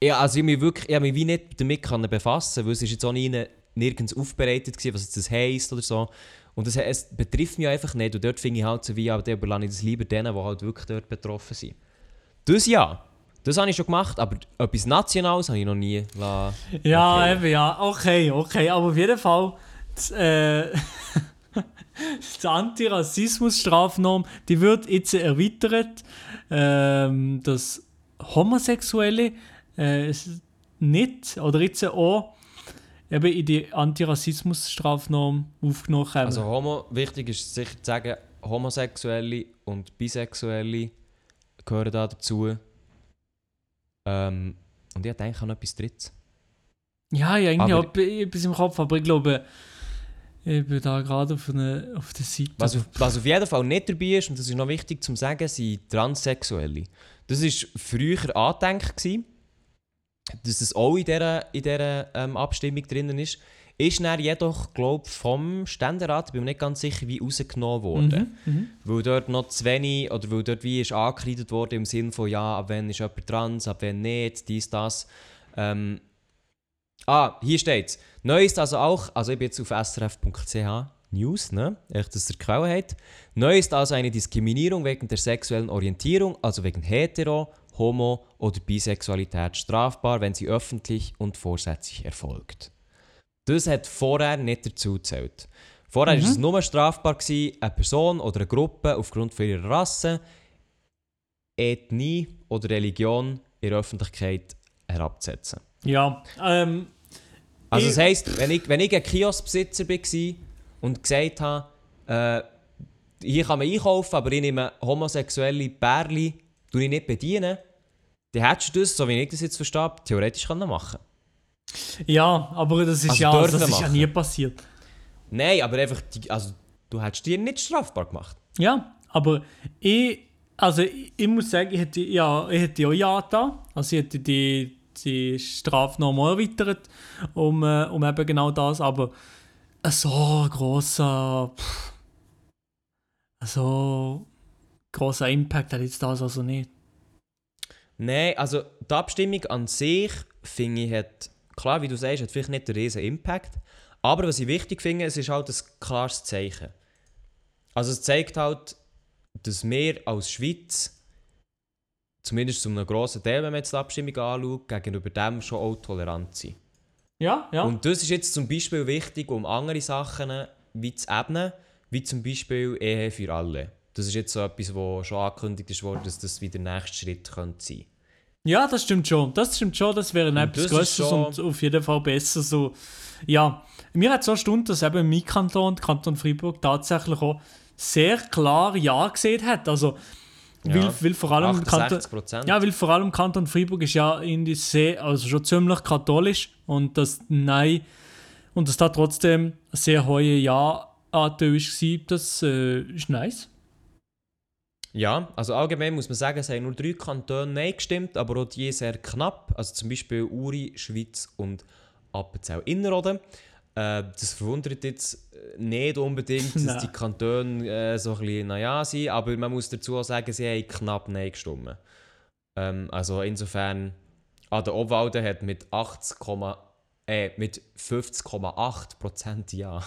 ich, also ich mich wirklich, ich mich wie nicht damit können befassen, weil es ist jetzt auch nie nirgends aufbereitet gewesen, was jetzt das heisst oder so. Und das, es betrifft mich einfach nicht und dort finde ich halt so wie, aber dann überlasse ich das lieber denen, die halt wirklich dort betroffen sind. Das ja, das habe ich schon gemacht, aber etwas Nationales habe ich noch nie lassen. Ja, Okay. eben, ja. Okay, okay. Aber auf jeden Fall, äh, die Antirassismus-Strafnorm, die wird jetzt erweitert, ähm, dass Homosexuelle äh, nicht oder jetzt auch eben in die Antirassismus-Strafnorm aufgenommen haben. Also homo, wichtig ist sicher zu sagen, Homosexuelle und Bisexuelle gehören da dazu. Ähm, und ich denke an etwas Drittes. Ja, ja, irgendwie Aber- auch etwas im Kopf, aber ich glaube, ich bin da gerade auf, eine, auf der Seite. Was auf, was auf jeden Fall nicht dabei ist, und das ist noch wichtig zu sagen, sind Transsexuelle. Das war früher angedenkt, gewesen, dass es auch in dieser, in dieser ähm, Abstimmung drin ist. Ist dann jedoch, glaube ich, vom Ständerat, ich bin mir nicht ganz sicher, wie rausgenommen worden. Mhm, mhm. Weil dort noch zu wenig, oder weil dort wie ist angekreidet worden im Sinne von, ja, ab wann ist jemand trans, ab wann nicht, dies, das. Ähm, ah, hier steht's. Neu ist also auch, also ich bin jetzt auf srf.ch News, ne? Echt, dass ihr die Quelle habt. Neu ist also eine Diskriminierung wegen der sexuellen Orientierung, also wegen Hetero, Homo oder Bisexualität strafbar, wenn sie öffentlich und vorsätzlich erfolgt. Das hat vorher nicht dazu gezählt. Vorher war Mhm. es nur strafbar, gewesen, eine Person oder eine Gruppe aufgrund von ihrer Rasse, Ethnie oder Religion in der Öffentlichkeit herabzusetzen. Ja, ähm, Also das heisst, wenn ich, wenn ich ein Kioskbesitzer war und gesagt habe, äh, hier kann man einkaufen, aber ich nehme homosexuelle Bärli, tue ich nicht bedienen, dann hättest du das, so wie ich das jetzt verstehe, theoretisch können machen ja, aber das ist Also ja, das dürfen ist ja nie passiert. Nein, aber einfach, die, also du hättest dir nicht strafbar gemacht. Ja, aber ich, also ich, ich muss sagen, ich hätte, ja, ich hätte auch ja da. Also ich hätte die, die Strafe nochmal erweitert, um, äh, um eben genau das, aber so ein so grosser Impact hat jetzt das also nicht. Nein, also die Abstimmung an sich, finde ich, hat, klar, wie du sagst, hat vielleicht nicht einen riesen Impact. Aber was ich wichtig finde, es ist halt ein klares Zeichen. Also es zeigt halt, dass wir als Schweiz, zumindest zu einem grossen Teil, wenn man jetzt die Abstimmung anschaut, gegenüber dem schon auch tolerant sind. Ja, ja. Und das ist jetzt zum Beispiel wichtig, um andere Sachen wie zu ebnen, wie zum Beispiel Ehe für alle. Das ist jetzt so etwas, was schon angekündigt ist worden, dass das wieder der nächste Schritt könnte sein Ja, das stimmt schon. Das stimmt schon. Das wäre etwas Größeres und auf jeden Fall besser. So. Ja, mir hat so Stunden, dass eben mein Kanton, Kanton Freiburg, tatsächlich auch sehr klar Ja gesehen hat. Also, Ja, weil vor allem Kanton, 68 Prozent. ja, weil vor allem Kanton Freiburg ist ja irgendwie sehr, also schon ziemlich katholisch und das Nein und dass da trotzdem ein sehr hohe Ja-Anteil war, das äh, ist nice. Ja, also allgemein muss man sagen, es haben nur drei Kantone Nein gestimmt, aber auch die sehr knapp. Also zum Beispiel Uri, Schweiz und Appenzell-Innerrhoden. Äh, das verwundert jetzt äh, nicht unbedingt, dass die Kantone äh, so ein bisschen naja sind, aber man muss dazu auch sagen, sie haben knapp Nein gestimmt. Ähm, also insofern, ah, der Obwalden hat mit 80, äh, mit 50,8% Ja.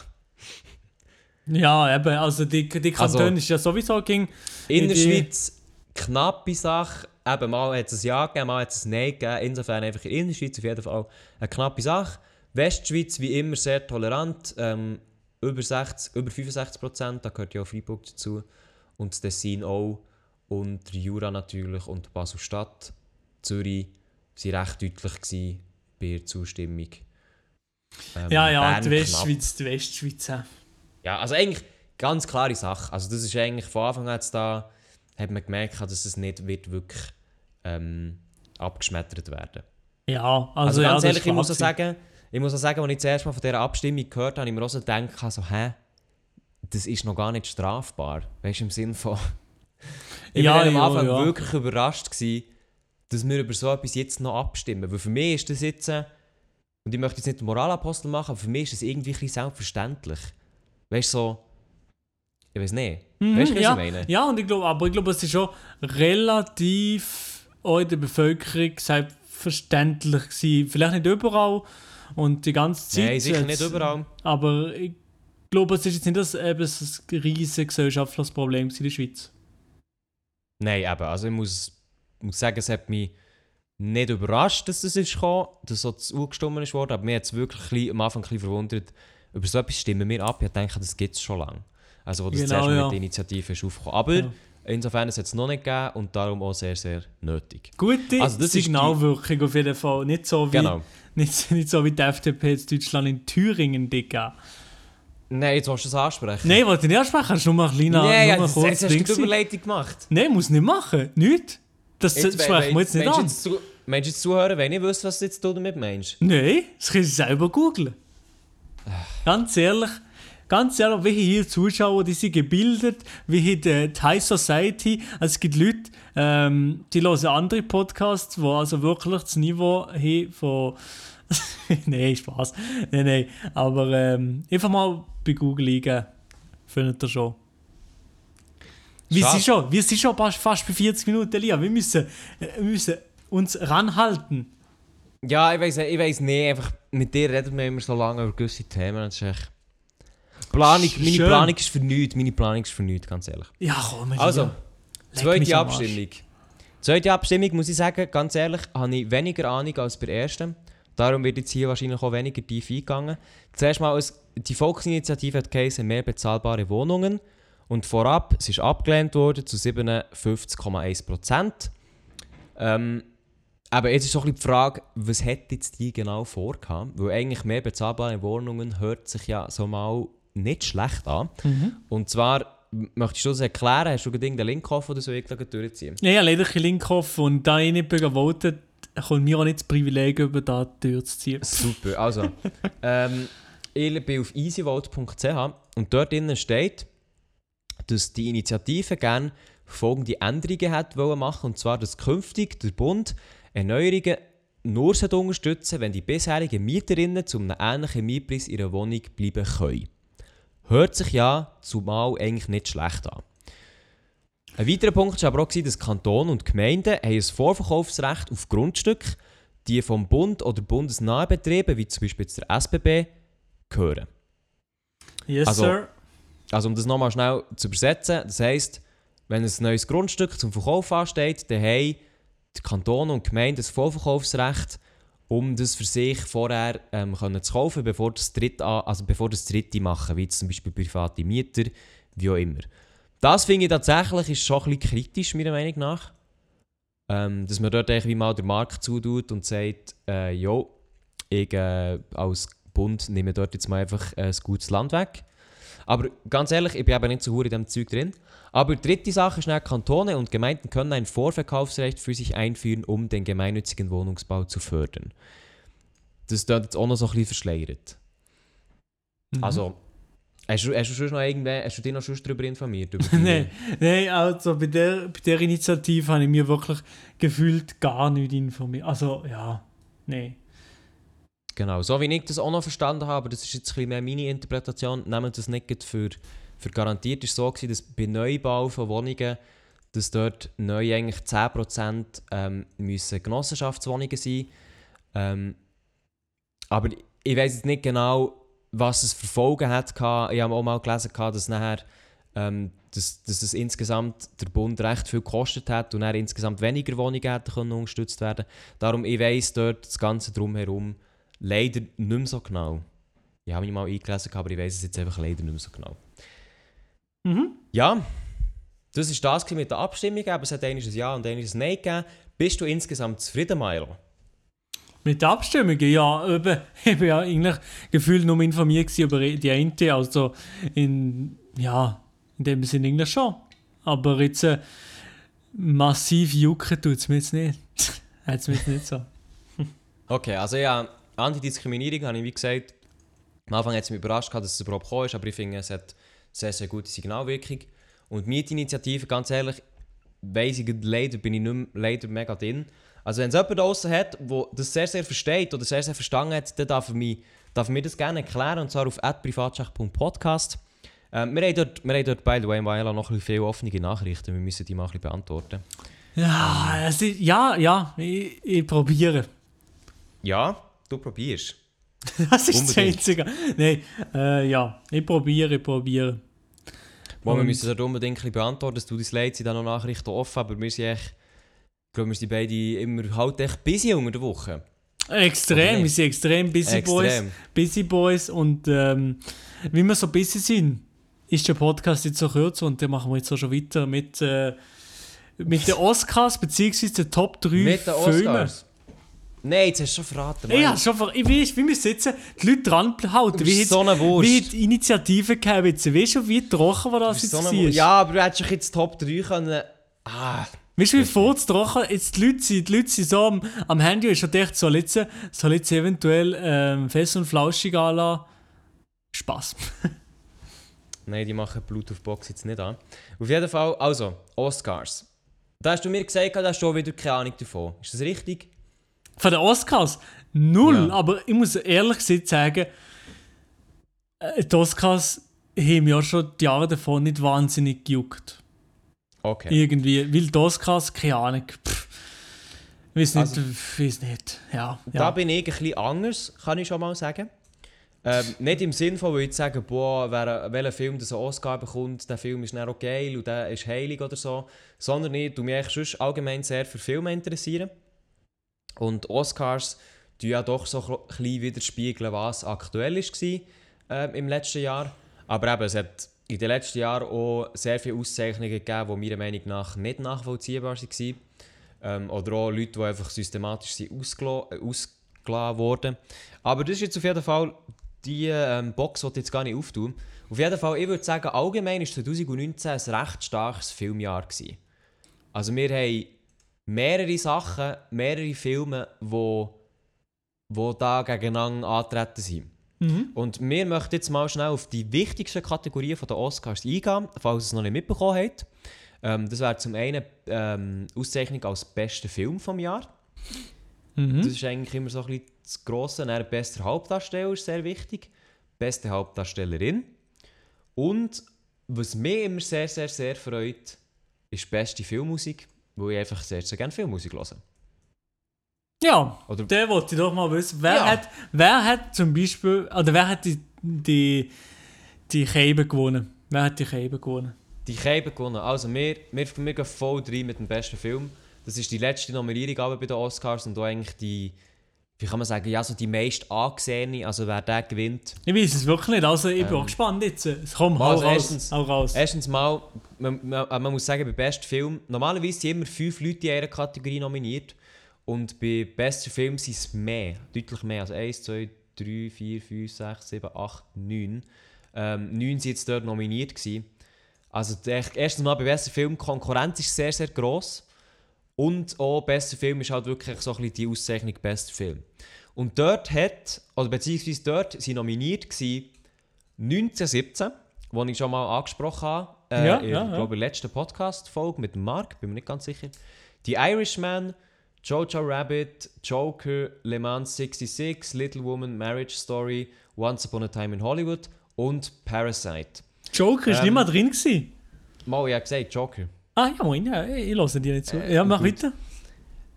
Ja, eben, also die, die Kanton Also- ist ja sowieso ging. In der Schweiz knappe Sache. Eben, mal hat es ein Ja gegeben, mal hat es ein Nein gegeben. Insofern einfach in der Schweiz auf jeden Fall eine knappe Sache. Westschweiz wie immer sehr tolerant. Ähm, über, 60, über 65 Prozent, da gehört ja auch Freiburg dazu. Und das Tessin auch. Und der Jura natürlich und Basel-Stadt. Zürich waren recht deutlich gewesen bei der Zustimmung. Ähm, Ja, ja, Bern die knapp. Westschweiz, die Westschweiz. ja. Ja, also eigentlich ganz klare Sache. Also das ist eigentlich von Anfang an da, hat man gemerkt, dass es nicht wird wirklich ähm, abgeschmettert werden. Ja, also, Also, ja, ganz das ehrlich, ich muss auch sagen, ich muss auch sagen, als ich zuerst mal von dieser Abstimmung gehört habe, habe ich mir auch so gedacht, so, hä, das ist noch gar nicht strafbar. Weißt du, im Sinn von... ich Ja, war am Anfang ja. wirklich überrascht, gewesen, dass wir über so etwas jetzt noch abstimmen. Weil für mich ist das jetzt, äh, und ich möchte jetzt nicht den Moralapostel machen, aber für mich ist das irgendwie ein bisschen selbstverständlich. Weißt du, so, ich weiß nicht. Mhm, weißt du, was ja, ich meine? Ja, und ich glaube, aber ich glaube, es ist schon relativ auch in der Bevölkerung selbstverständlich gewesen. Vielleicht nicht überall und die ganze Zeit. Nein, sicher jetzt- nicht überall. Aber ich glaube, es ist jetzt nicht das, eben ein riesiges gesellschaftliches Problem in der Schweiz. Nein, eben. Also ich muss, muss sagen, es hat mich nicht überrascht, dass das ist gekommen, dass so zugestimmt ist worden, aber mir hat es wirklich am Anfang ein bisschen verwundert, über so etwas stimmen wir ab. Ich denke, das gibt es schon lange. Also wo das Genau, zuerst ja. mit der Initiative ist aufgekommen. Aber Ja. Insofern es hat es noch nicht gegeben und darum auch sehr, sehr nötig. Gute Also das ist die- Signalwirkung auf jeden Fall. Nicht so wie, Genau. nicht, nicht so wie die FDP in Deutschland in Thüringen dicker. Nein, jetzt willst du das ansprechen. Nein, wollte ich nicht ansprechen. Hast du nur mal ein kleiner, Nein, nur ja, mal kurz jetzt hast du die. Überleitung gemacht. Nein, muss nicht machen. Nicht. Das Jetzt, sprechen wir jetzt nicht an. wenn du meinst du jetzt zuhören, wenn ich wüsste, was du jetzt damit meinst? Nein, das können sie selber googeln. Ganz ehrlich, ganz ehrlich, welche hier Zuschauer, die sind gebildet, wie die, die High Society. Also es gibt Leute, ähm, die hören andere Podcasts, wo also wirklich das Niveau haben von... nein, Spaß. Nein, nein. Aber ähm, einfach mal bei Google eingeben, findet ihr schon. Wir Schade. sind schon, wir sind schon fast bei 40 Minuten, Lia. Wir müssen, äh, wir müssen uns ranhalten. Ja, ich weiß ich nicht, einfach mit dir reden wir immer so lange über gewisse Themen. Das ist echt... Planung, meine Schön. Planung ist für nichts, meine Planung ist für nichts, ganz ehrlich. Ja, komm. Also, zweite. Abstimmung. Zweite Abstimmung, muss ich sagen, ganz ehrlich, habe ich weniger Ahnung als bei der ersten. Darum wird jetzt hier wahrscheinlich auch weniger tief eingegangen. Zuerst mal, die Volksinitiative hat geheißen, mehr bezahlbare Wohnungen. Und vorab, es ist abgelehnt worden zu 57,1 Prozent. Ähm, aber jetzt ist so ein bisschen die Frage, was hat jetzt die genau vorgehabt? Weil eigentlich mehr bezahlbare Wohnungen hört sich ja so mal nicht schlecht an. Mhm. Und zwar, möchtest du das erklären? Hast du den Link offen oder so ich gleich durchziehen? Ja, ja, leider kein Link offen und da ich nicht votet, kommt mir auch nicht das Privileg, über da die Tür zu ziehen. Super, also, ähm, ich bin auf easyvote.ch und dort drinnen steht, dass die Initiative gerne folgende Änderungen hat wollen machen und zwar, dass künftig der Bund Erneuerungen nur unterstützen wenn die bisherigen Mieterinnen zu einem ähnlichen Mietpreis ihrer Wohnung bleiben können. Hört sich ja zumal eigentlich nicht schlecht an. Ein weiterer Punkt war aber auch, dass Kanton und Gemeinden ein Vorverkaufsrecht auf Grundstücke, die vom Bund oder bundesnahen Betrieben, wie zum Beispiel jetzt der SBB, gehören. Yes, Also- Sir. Also um das nochmal schnell zu übersetzen, das heisst, wenn ein neues Grundstück zum Verkauf ansteht, dann haben die Kantone und Gemeinden das Vorverkaufsrecht, um das für sich vorher ähm, können zu kaufen, bevor das Dritte, also bevor das Dritte machen, wie zum Beispiel private Mieter, wie auch immer. Das finde ich tatsächlich ist schon ein bisschen kritisch, meiner Meinung nach. Ähm, dass man dort irgendwie mal den Markt zutut und sagt, äh, jo, ich äh, als Bund nehme dort jetzt mal einfach äh, ein gutes Land weg. Aber ganz ehrlich, ich bin eben nicht so hure in diesem Zeug drin. Aber die dritte Sache ist, Kantone und Gemeinden können ein Vorverkaufsrecht für sich einführen, um den gemeinnützigen Wohnungsbau zu fördern. Das ist jetzt auch noch so ein bisschen verschleiert. Mhm. Also, hast du, hast, du schon noch irgendwer, hast du dich noch schon darüber informiert? Nein, nein, also bei der, bei der Initiative habe ich mir wirklich gefühlt gar nicht informiert. Also, ja, nein. Genau, so wie ich das auch noch verstanden habe, das ist jetzt ein bisschen mehr meine Interpretation, nehmen das nicht für, für garantiert. Es war so, gewesen, dass bei Neubau von Wohnungen, dass dort neu eigentlich 10% ähm, müssen Genossenschaftswohnungen sein ähm, Aber ich weiß jetzt nicht genau, was es für Folgen hat. Ich habe auch mal gelesen, dass nachher ähm, dass, dass es insgesamt der Bund recht viel gekostet hat und er insgesamt weniger Wohnungen hätten können unterstützt werden. Darum, ich weiss dort das Ganze drumherum leider nicht mehr so genau. Ich habe mich mal eingelesen, aber ich weiß es jetzt einfach leider nicht mehr so genau. Mhm. Ja, das war das mit der Abstimmung, aber es hat ein Ja und ein Nein gegeben. Bist du insgesamt zufrieden, Milo? Mit der Abstimmung, ja, eben, ich war ja eigentlich gefühlt nur informiert über die eine, also in, ja, in dem Sinne eigentlich schon. Aber jetzt äh, massiv jucken tut es mir jetzt nicht. Hat es mir jetzt nicht so. Okay, also ja, Antidiskriminierung habe ich wie gesagt, am Anfang hat es mich überrascht, dass es überhaupt gekommen ist, aber ich finde, es hat sehr, sehr gute Signalwirkung. Und Mietinitiative, ganz ehrlich, weiss ich leider, bin ich nicht mehr, leider mega drin. Also wenn es jemand draussen hat, der das sehr, sehr versteht oder sehr, sehr verstanden hat, dann darf er, mich, darf mir das gerne erklären, und zwar auf privatschach.podcast. Ähm, wir, haben dort, wir haben dort, by the way, Maela, noch ein bisschen viele offene Nachrichten, wir müssen die mal ein bisschen beantworten. Ja, ist, ja, ja, ich, ich probiere. Ja, du probierst. Das ist das Unbedingt. Einzige. Nein, äh, ja, ich probiere, ich probiere. Wo wir müssen das unbedingt ein bisschen beantworten. Es tut uns leid, sind da noch Nachrichten offen, aber wir sind echt, ich glaube, wir sind beide immer halt echt busy unter der Woche. Extrem, wir sind extrem busy Boys. Extrem. Busy Boys und ähm, wie wir so busy sind, ist der Podcast jetzt so kurz und dann machen wir jetzt auch schon weiter mit, äh, mit den Oscars beziehungsweise den Top 3 Mit den Filmen. Oscars. Nein, jetzt hast du schon verraten. Ja, Mann. schon ver ich weiß, wie wir sitzen, die Leute dranhalten. Du Wie, bist hat- so eine Wurst. wie die Initiative gehabt jetzt. Weißt du, wie trocken wir das jetzt so war? Ja, aber du hättest jetzt Top 3 können. Ah, Weißt du, wie vorzutragen, jetzt die Leute, sind, die Leute sind so am, am Handy ist und echt soll jetzt, soll jetzt eventuell ähm, fest und flauschig anlassen. Spaß. Nein, die machen Bluetooth-Box jetzt nicht an. Auf jeden Fall, also, Oscars. Da hast du mir gesagt, da hast du auch wieder keine Ahnung davon. Ist das richtig? Von den Oscars? Null. Ja. Aber ich muss ehrlich gesagt sagen, äh, die Oscars haben ja schon die Jahre davon nicht wahnsinnig gejuckt. Okay. Irgendwie. Weil die Oscars, keine Ahnung. Pff, ich weiß nicht, Also- weiß nicht. Ja. Da ja. bin ich ein bisschen anders, kann ich schon mal sagen. Ähm, nicht im Sinn von, weil ich sage, boah, wer, welcher Film das einen Oscar bekommt, der Film ist nicht geil und der ist heilig oder so. Sondern ich tu mich eigentlich sonst allgemein sehr für Filme interessieren. Und Oscars die ja doch so ein widerspiegeln, was aktuell war ähm, im letzten Jahr. Aber eben, es hat in den letzten Jahren auch sehr viele Auszeichnungen gegeben, die meiner Meinung nach nicht nachvollziehbar waren. Ähm, oder auch Leute, die einfach systematisch äh, ausgelassen wurden. Aber das ist jetzt auf jeden Fall die ähm, Box, die ich jetzt gar nicht auftun. Auf jeden Fall, ich würde sagen, allgemein war 2019 ein recht starkes Filmjahr. Gewesen. Also wir haben mehrere Sachen, mehrere Filme, die wo da gegeneinander antreten sind. Mhm. Und wir möchten jetzt mal schnell auf die wichtigsten Kategorien der Oscars eingehen, falls ihr es noch nicht mitbekommen habt. Ähm, das wäre zum einen ähm, Auszeichnung als bester Film vom Jahr. Mhm. Das ist eigentlich immer so ein bisschen das Grosse. Dann bester Hauptdarsteller ist sehr wichtig. Beste Hauptdarstellerin. Und was mich immer sehr, sehr, sehr freut, ist beste Filmmusik, weil ich einfach sehr, sehr gerne Filmmusik höre. Ja, Oder- der wollte ich doch mal wissen. Wer, Ja. hat, wer hat zum Beispiel, oder wer hat die, die, die Scheibe gewonnen? Wer hat die Scheibe gewonnen? Die Scheibe gewonnen. Also, wir, wir, wir gehen voll rein mit dem besten Film. Das ist die letzte Nominierung aber bei den Oscars und auch eigentlich die, wie kann man sagen, ja, so die meist angesehene, also wer der gewinnt. Ich weiß es wirklich nicht, also ich bin Ähm. auch gespannt jetzt. Komm, hau Also raus, erstens- hau raus. Erstens mal, man, man, man muss sagen, bei besten Film, normalerweise sind immer fünf Leute in einer Kategorie nominiert und bei besten Film sind es mehr, deutlich mehr, also 1, 2, 3, 4, 5, 6, 7, 8, 9. Ähm, 9 sind jetzt dort nominiert gewesen. Also erstens mal bei besten Film, die Konkurrenz ist sehr, sehr gross. Und auch bester Film ist halt wirklich so ein bisschen die Auszeichnung bester Film. Und dort hat, oder beziehungsweise dort sind nominiert gewesen 1917, wo ich schon mal angesprochen habe, äh, Ja, in, ja, ja. ich glaube, der letzten Podcast-Folge mit Mark, bin mir nicht ganz sicher. Die Irishman, Jojo Rabbit, Joker, Le Mans 66, Little Woman, Marriage Story, Once Upon a Time in Hollywood und Parasite. Joker ist ähm, nicht mal drin gewesen. Mal, ich habe gesagt, Joker. Ah ja, moin, ja, ich höre dir nicht zu. Äh, ja, mach gut. weiter.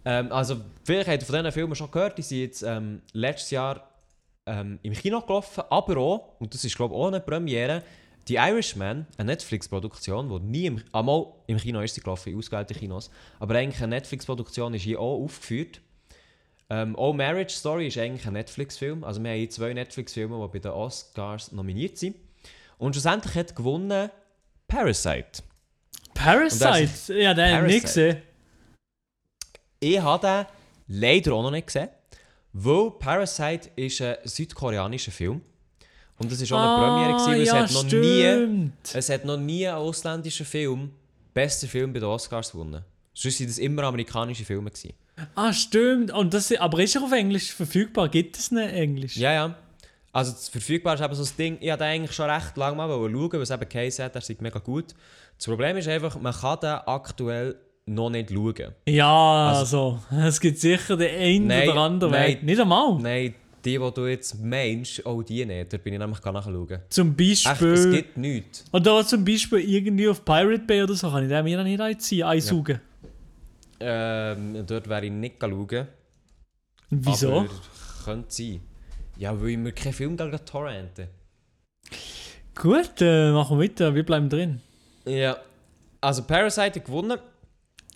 Ähm, also, vielleicht habt ihr von diesen Filmen schon gehört, die sind jetzt ähm, letztes Jahr ähm, im Kino gelaufen, aber auch, und das ist glaube ich auch eine Premiere, die Irishman, eine Netflix-Produktion, die nie im, einmal im Kino ist sie gelaufen, in ausgewählten Kinos, aber eigentlich eine Netflix-Produktion ist hier auch aufgeführt. Ähm, auch Marriage Story ist eigentlich ein Netflix-Film, also wir haben hier zwei Netflix-Filme, die bei den Oscars nominiert sind. Und schlussendlich hat gewonnen Parasite. Parasite, ja, den habe ich nicht gesehen. Ich habe den leider auch noch nicht gesehen, weil Parasite ist ein südkoreanischer Film. Und das war auch eine Premiere, gewesen, weil Ah, ja, es, hat noch nie, es hat noch nie ein ausländischer Film bester Film bei den Oscars gewonnen. Sonst waren das immer amerikanische Filme. Gewesen. Ah, stimmt. Und das, aber ist er auf Englisch verfügbar? Gibt es nicht Englisch? Ja, ja. Also das verfügbar ist eben so das Ding, ich wollte eigentlich schon recht lange mal schauen, weil es eben geheißen hat, er sei mega gut. Das Problem ist einfach, man kann den aktuell noch nicht schauen. Ja, Also- also, es gibt sicher den einen Nein, oder anderen nein. Weg. Nicht einmal. Nein, die, die du jetzt meinst, auch die nicht. Da bin ich nämlich gar nachschauen. Zum Echt, es Beispiel. gibt nichts. Oder zum Beispiel irgendwie auf Pirate Bay oder so kann ich den mir dann nicht einziehen, einsaugen. Ähm, dort wäre ich nicht schauen. Wieso? Aber könnte sein. Ja, weil wir keinen Film gegen torrenten. Gut, äh, machen wir weiter. Wir bleiben drin. Ja. Also Parasite hat gewonnen.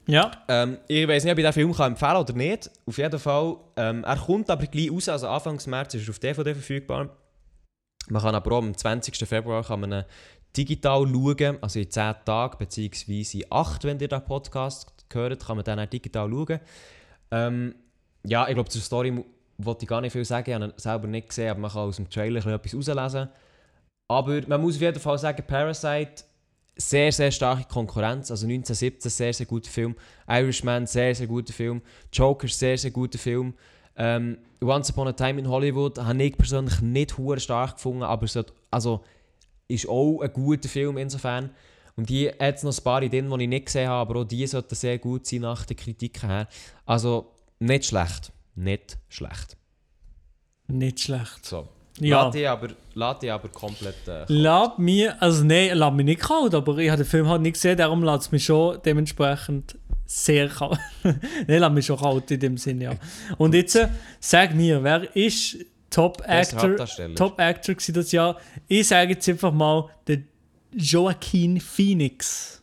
Ja. Ähm, ich weiß nicht, ob ich den Film kann empfehlen oder nicht. Auf jeden Fall. Ähm, er kommt aber gleich raus, also Anfang März ist er auf DVD verfügbar. Man kann aber auch am 20. Februar kann man digital schauen, also in 10 Tagen, beziehungsweise in 8, wenn ihr den Podcast hört, kann man dann auch digital schauen. Ähm, ja, ich glaube, zur Story wollte ich gar nicht viel sagen, ich habe ihn selber nicht gesehen, aber man kann aus dem Trailer etwas herauslesen. Aber man muss auf jeden Fall sagen, Parasite sehr, sehr starke Konkurrenz. Also 1917, sehr, sehr guter Film. Irishman, sehr, sehr guter Film. Joker, sehr, sehr guter Film. Ähm, Once Upon a Time in Hollywood habe ich persönlich nicht hure stark gefunden, aber es hat, also, ist auch ein guter Film insofern. Und die hat noch ein paar Ideen, die ich nicht gesehen habe, aber auch die sollten sehr gut sein nach den Kritiken her. Also nicht schlecht. Nicht schlecht. Nicht schlecht. So. Ja. Lass dich aber, lass dich aber komplett. Äh, Lass mir, also nein, lass mich nicht kalt, aber ich habe den Film halt nicht gesehen, darum lässt es mich schon dementsprechend sehr kalt. nein, lass mich schon kalt in dem Sinn, ja. Und jetzt, äh, sag mir, wer ist Top Actor. Top Actor das Jahr? Ich sage jetzt einfach mal, der Joaquin Phoenix.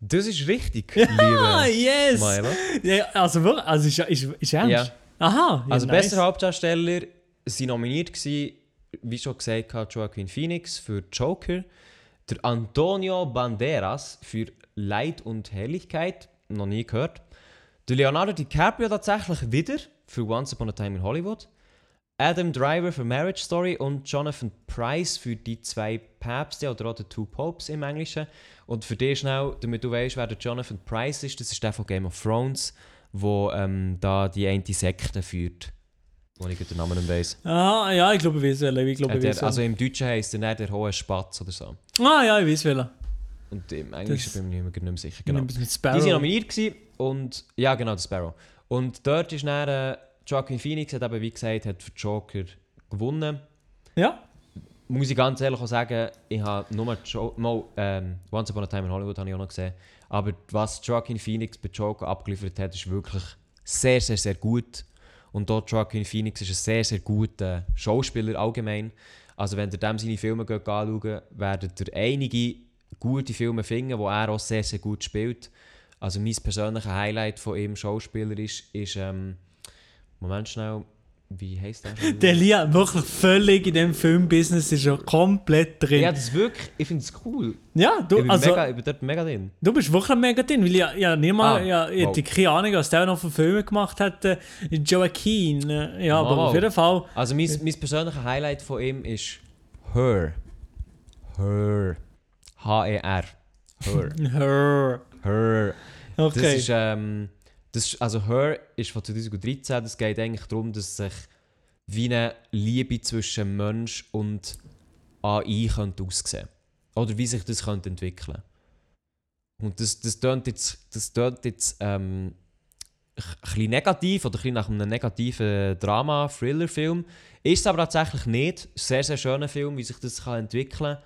Das ist richtig, Ah, liebe yes! Milo. Ja, also wirklich, also ist, ist, ist ernst? Ja. Aha, ja, Also nice. bester Hauptdarsteller sind nominiert gewesen, wie schon gesagt, hat Joaquin Phoenix für Joker, der Antonio Banderas für Leid und Helligkeit, noch nie gehört, der Leonardo DiCaprio tatsächlich wieder für Once Upon a Time in Hollywood, Adam Driver für Marriage Story und Jonathan Price für die zwei Päpste oder auch The Two Popes im Englischen. Und für dich schnell, damit du weißt, wer der Jonathan Price ist, das ist der von Game of Thrones, wo ähm, da die eine Sekte führt. Wo ich den Namen nicht weiss. Ah, ja, ich glaube, ich weiß welchen. Ich glaube, ich der, weiß also im Deutschen heisst er der hohe Spatz oder so. Ah, ja, ich weiß welchen. Und im Englischen Das- bin ich mir nicht mehr sicher. Genau. Mit Die waren nominiert gewesen und ja genau, der Sparrow. Und dort ist dann äh, Joaquin Phoenix hat eben wie gesagt hat für Joker gewonnen. Ja? Muss ich ganz ehrlich auch sagen, ich habe nur jo mal, ähm, Once Upon a Time in Hollywood habe ich auch noch gesehen. Aber was Joaquin Phoenix bei Joker abgeliefert hat, ist wirklich sehr, sehr, sehr gut. Und dort Joaquin Phoenix ist ein sehr, sehr guter Schauspieler allgemein. Also wenn ihr dem seine Filme anschaut, werdet ihr einige gute Filme finden, wo er auch sehr, sehr gut spielt. Also mein persönliches Highlight von ihm schauspielerisch ist, ähm, Moment schnell, wie heisst der? schon? Der Lia wirklich völlig in dem Filmbusiness ist er komplett drin. Ja, Ja, das ist wirklich, ich finde es cool. du, ich, bin also, mega, ich bin dort mega drin. du bist wirklich mega drin, weil ja, ja nicht mal, Ah, ja, ich wow. hätte keine Ahnung, was der noch für Filme gemacht hat. Äh, Joaquin, äh, ja, aber Mal, auf jeden Fall. Also mein, mein persönliches Highlight von ihm ist Her. Her. H-E-R. Her. Her. Her. Das Okay. ist, ähm, das ist, also Her ist von 2013. Das geht eigentlich darum, dass sich wie eine Liebe zwischen Mensch und AI könnte aussehen Oder wie sich das könnte entwickeln Und das, das tönt jetzt, das tönt jetzt ähm, ein negativ oder ein nach einem negativen Drama-Thriller-Film. Ist es aber tatsächlich nicht. Sehr, sehr schöner Film, wie sich das kann entwickeln kann.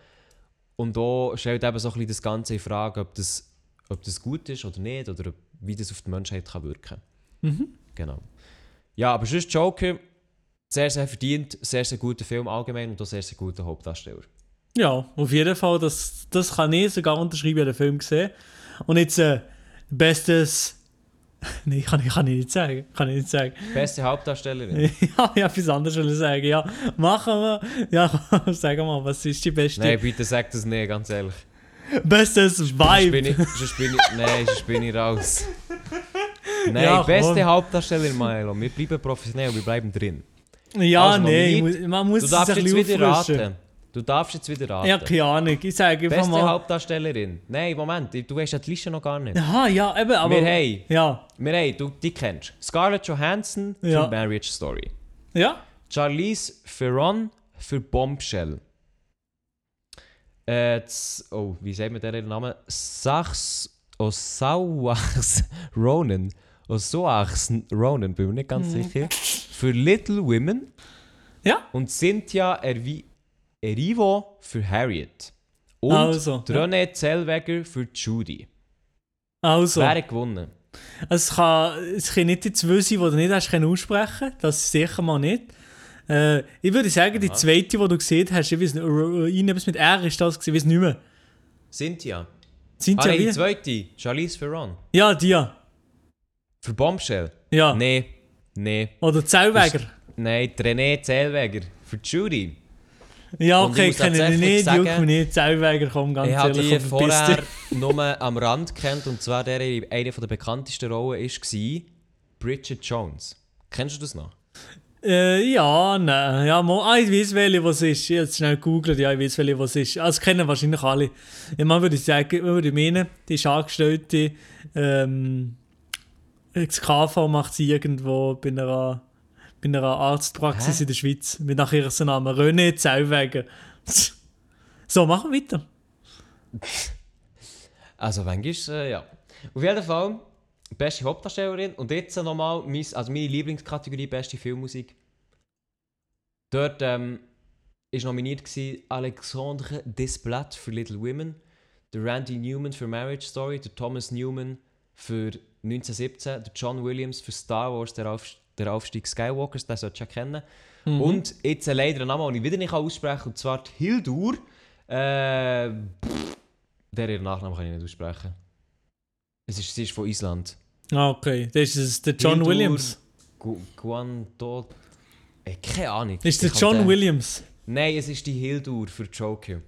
Und da stellt eben so ein bisschen das Ganze in Frage, ob das, ob das gut ist oder nicht, oder ob, wie das auf die Menschheit kann wirken Mhm. Genau. Ja, aber sonst Joker, sehr, sehr verdient, sehr, sehr guter Film allgemein und auch sehr, sehr guter Hauptdarsteller. Ja, auf jeden Fall, das, das kann ich sogar unterschreiben, ich den Film gesehen. Und jetzt, äh, bestes. Nein, kann ich, kann ich nicht sagen. Kann ich nicht sagen. Beste Hauptdarstellerin. ja, ich habe etwas anderes sagen. Ja, machen wir. Ja, sag mal, was ist die beste? Nein, bitte sag das nicht, ganz ehrlich. Bestes Vibe. ich, sonst bin ich, nein, sonst bin ich raus. Nein, Ja, beste komm. Hauptdarstellerin, Milo. Wir bleiben professionell, wir bleiben drin. Ja, Also, nein, mu- man muss Du es darfst ein bisschen wieder auffrischen. raten. Du darfst jetzt wieder raten. Ja, keine Ahnung. Ich sage einfach Beste mal. Hauptdarstellerin. Nein, Moment, du hast ja die Liste noch gar nicht. Aha, ja, eben, aber. Wir haben, Ja, wir haben, du die kennst. Scarlett Johansson für Ja. Marriage Story. ja. Charlize Theron für Bombshell. Äh, das- oh, wie sagt man den Namen? Sachs Osauachs Ronan. Osauachs Ronan, bin mir nicht ganz Mhm. sicher. Für Little Women. Ja. Und Cynthia Ervi Erivo für Harriet. Und Also, René Zellweger für Judy. Also, Wer hat gewonnen? es kann, es kann nicht die zwei sein, die du nicht hast aussprechen Das sicher mal nicht. Äh, ich würde sagen, die zweite, die du gesehen hast, ich weiß nicht, irgendetwas mit R ist das, ich weiß nicht mehr. Cynthia. Sind Ah, nein, die zweite. Charlize Theron. Ja, die. Ja. Für Bombshell. ja. Nee. Nee. Oder Zellweger. Nein, René Zellweger. Für Judy. Ja, ich okay, muss kenne ich tatsächlich nicht, sagen, juckt mich nicht. Zellweger, komm, ganz ich habe ehrlich, verpiss dich. vorher nur am Rand kennt und zwar der eine der bekanntesten Rollen war Bridget Jones. Kennst du das noch? Äh, ja, nein. Ja, mo, ah, ich weiß, welche was ist. Ich habe jetzt schnell gegoogelt, ja, ich weiß, welche was ist. Also, kennen wahrscheinlich alle. Ja, man würde sagen, man würde meinen, die ist Angestellte, ähm, das KV macht sie irgendwo bei einer, bei einer Arztpraxis Hä? in der Schweiz. Mit nach ihrem Namen. René Zellweger. so, machen wir weiter. Also, manchmal, äh, ja. Auf jeden Fall, beste Hauptdarstellerin. Und jetzt nochmal, mein, also meine Lieblingskategorie, beste Filmmusik. Dort ähm, ist nominiert gewesen Alexandre Desplat für Little Women, der Randy Newman für Marriage Story, der Thomas Newman für 1917, der John Williams für Star Wars, der, Auf, der Aufstieg Skywalkers, den solltest du ja kennen. Und jetzt äh, leider ein Name, den ich wieder nicht aussprechen kann, und zwar Hildur. Äh, pff, der ihren Nachnamen kann ich nicht aussprechen. Es ist, sie ist von Island. Ah, okay. Das ist der John Hildur Williams. Gu Guanto... Äh, keine Ahnung. Das ist der John den- Williams. Nein, es ist die Hildur für Joker.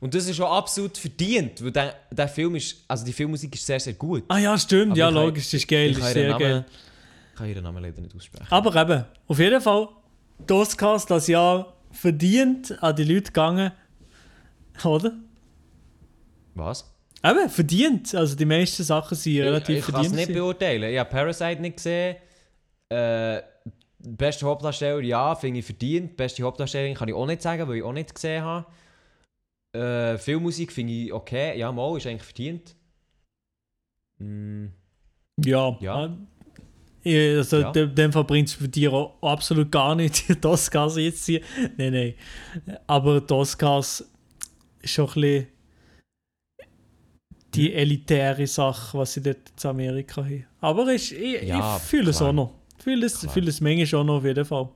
Und das ist schon absolut verdient, weil der, der Film ist... Also die Filmmusik ist sehr, sehr gut. Ah ja, stimmt. Aber ja, logisch, das ist geil. ich ist sehr Namen, geil. Ich kann ihren Namen leider nicht aussprechen. Aber eben, auf jeden Fall, die Oscars das Jahr verdient an die Leute gegangen. Oder? Was? Eben, verdient. Also die meisten Sachen sind relativ ich kann es verdient. nicht beurteilen. Ich habe Parasite nicht gesehen. Äh, beste Hauptdarsteller, ja, finde ich verdient. Beste Hauptdarstellerin kann ich auch nicht sagen, weil ich auch nicht gesehen habe. Äh, Filmmusik finde ich okay. Ja, mal, ist eigentlich verdient. Mm, Ja. Ja. Ja, Also Ja. in dem Fall bringt es für dich auch absolut gar nicht, die Oscars jetzt hier. Nein, nein. Aber die Oscars ist schon ein bisschen die elitäre Sache, was sie dort in Amerika haben. Aber ich, ich, Ja, ich fühle es auch noch. Ich fühle es, fühle es manchmal auch noch auf jeden Fall.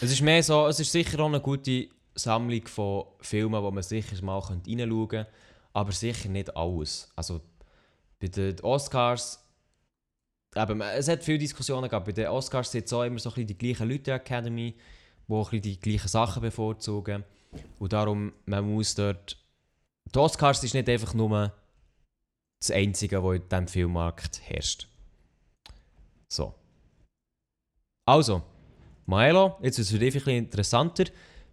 Es ist mehr so, es ist sicher auch eine gute Sammlung von Filmen, wo man sicher mal reinschauen könnte, aber sicher nicht alles. Also bei den Oscars, eben, es hat viele Diskussionen gegeben, bei den Oscars sind es auch immer so ein bisschen die gleichen Leute in der Academy, die auch ein bisschen die gleichen Sachen bevorzugen. Und darum, man muss dort... Die Oscars ist nicht einfach nur das Einzige, was in diesem Filmmarkt herrscht. So. Also, Maelo, jetzt wird es für dich ein bisschen interessanter.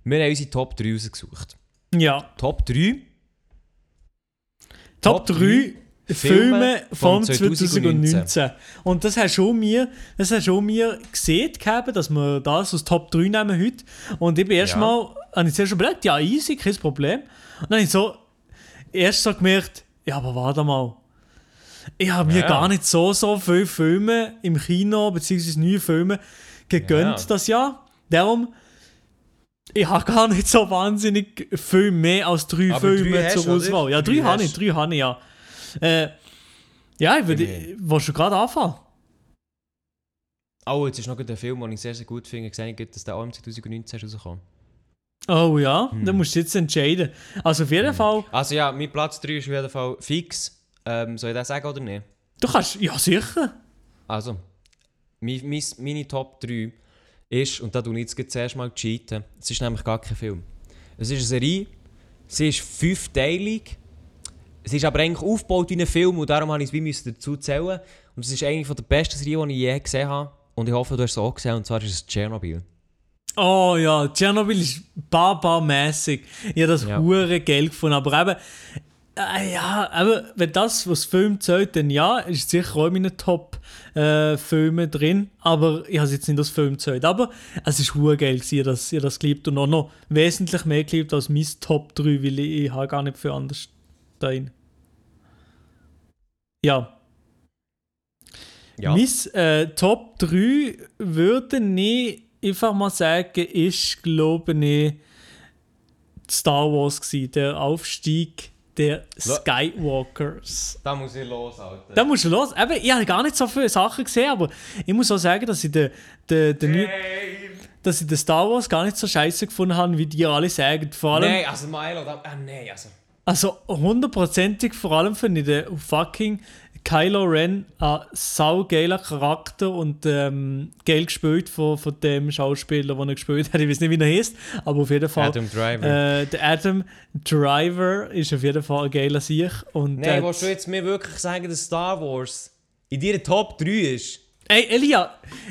Wir haben unsere Top 3 rausgesucht. Ja. Top 3 Top Top 3 drei Filme vom 2019. Und das hast du mir, das hast du mir gesehen, gehabt, dass wir das aus Top 3 nehmen heute. Und ich bin erst Ja. habe ich zuerst schon überlegt, ja, easy, kein Problem. Und dann habe ich so, erst so gemerkt, ja, aber warte mal. Ich habe mir Ja. gar nicht so, so viele Filme im Kino, beziehungsweise neue Filme gegönnt Ja. das Jahr. Darum, ich habe gar nicht so wahnsinnig viel mehr als drei Aber drei Filme hast zur? Auswahl. Ja, drei, Drei habe ich, drei habe ich, ja. Äh, ja, ich würde, Okay. willst du gerade anfangen? Oh, jetzt ist noch ein Film, den ich sehr, sehr gut finde. Gesehen, habe, dass der auch im 2019 ist rausgekommen. Oh ja, Hm. dann musst du jetzt entscheiden. Also auf jeden Fall, Also ja, mein Platz 3 ist auf jeden Fall fix. Ähm, soll ich das sagen oder nicht? du kannst, ja sicher. Also, mein, mein, meine Top 3 ist, und da tue ich jetzt zuerst mal cheaten, es ist nämlich gar kein Film. Es ist eine Serie, sie ist fünfteilig, es ist aber eigentlich aufgebaut wie ein Film und darum habe ich es wie müssen dazu zählen. Und es ist eine von der besten Serien, die ich je gesehen habe. Und ich hoffe, du hast es auch gesehen, und zwar ist es Tschernobyl. Oh ja, Tschernobyl ist barbarmäßig. Ich habe das Ja. hure geil gefunden. Aber eben, äh, ja, aber wenn das, was Film zählt, dann ja, ist sicher auch in meinen Top-Filmen drin. Aber ich habe es jetzt nicht als Film zählt. Aber es ist hure geil, gewesen, ich das, ich das geliebt und auch noch wesentlich mehr geliebt als mein Top 3, weil ich, ich habe gar nicht für anders drin. Ja. Ja. Mein äh, Top 3 würde ich einfach mal sagen, ist, glaube ich, Star Wars gewesen, der Aufstieg der Skywalkers. Da muss ich los, Alter. Da musst du los. Eben, ich habe gar nicht so viele Sachen gesehen, aber ich muss auch sagen, dass ich den, den, den, neu- dass ich den Star Wars gar nicht so scheiße gefunden habe, wie die alle sagen. Vor allem, Nein, also Milo, da, ah, nein, also. also hundertprozentig vor allem finde ich den fucking Kylo Ren ein saugeiler Charakter und ähm, geil gespielt von, von dem Schauspieler, den er gespielt hat. Ich weiß nicht, wie er heißt, aber auf jeden Fall. Adam Driver. Äh, der Adam Driver ist auf jeden Fall ein geiler Sieg. Und Nein, der willst du jetzt mir wirklich sagen, dass Star Wars in deiner Top 3 ist? Ey, Elia,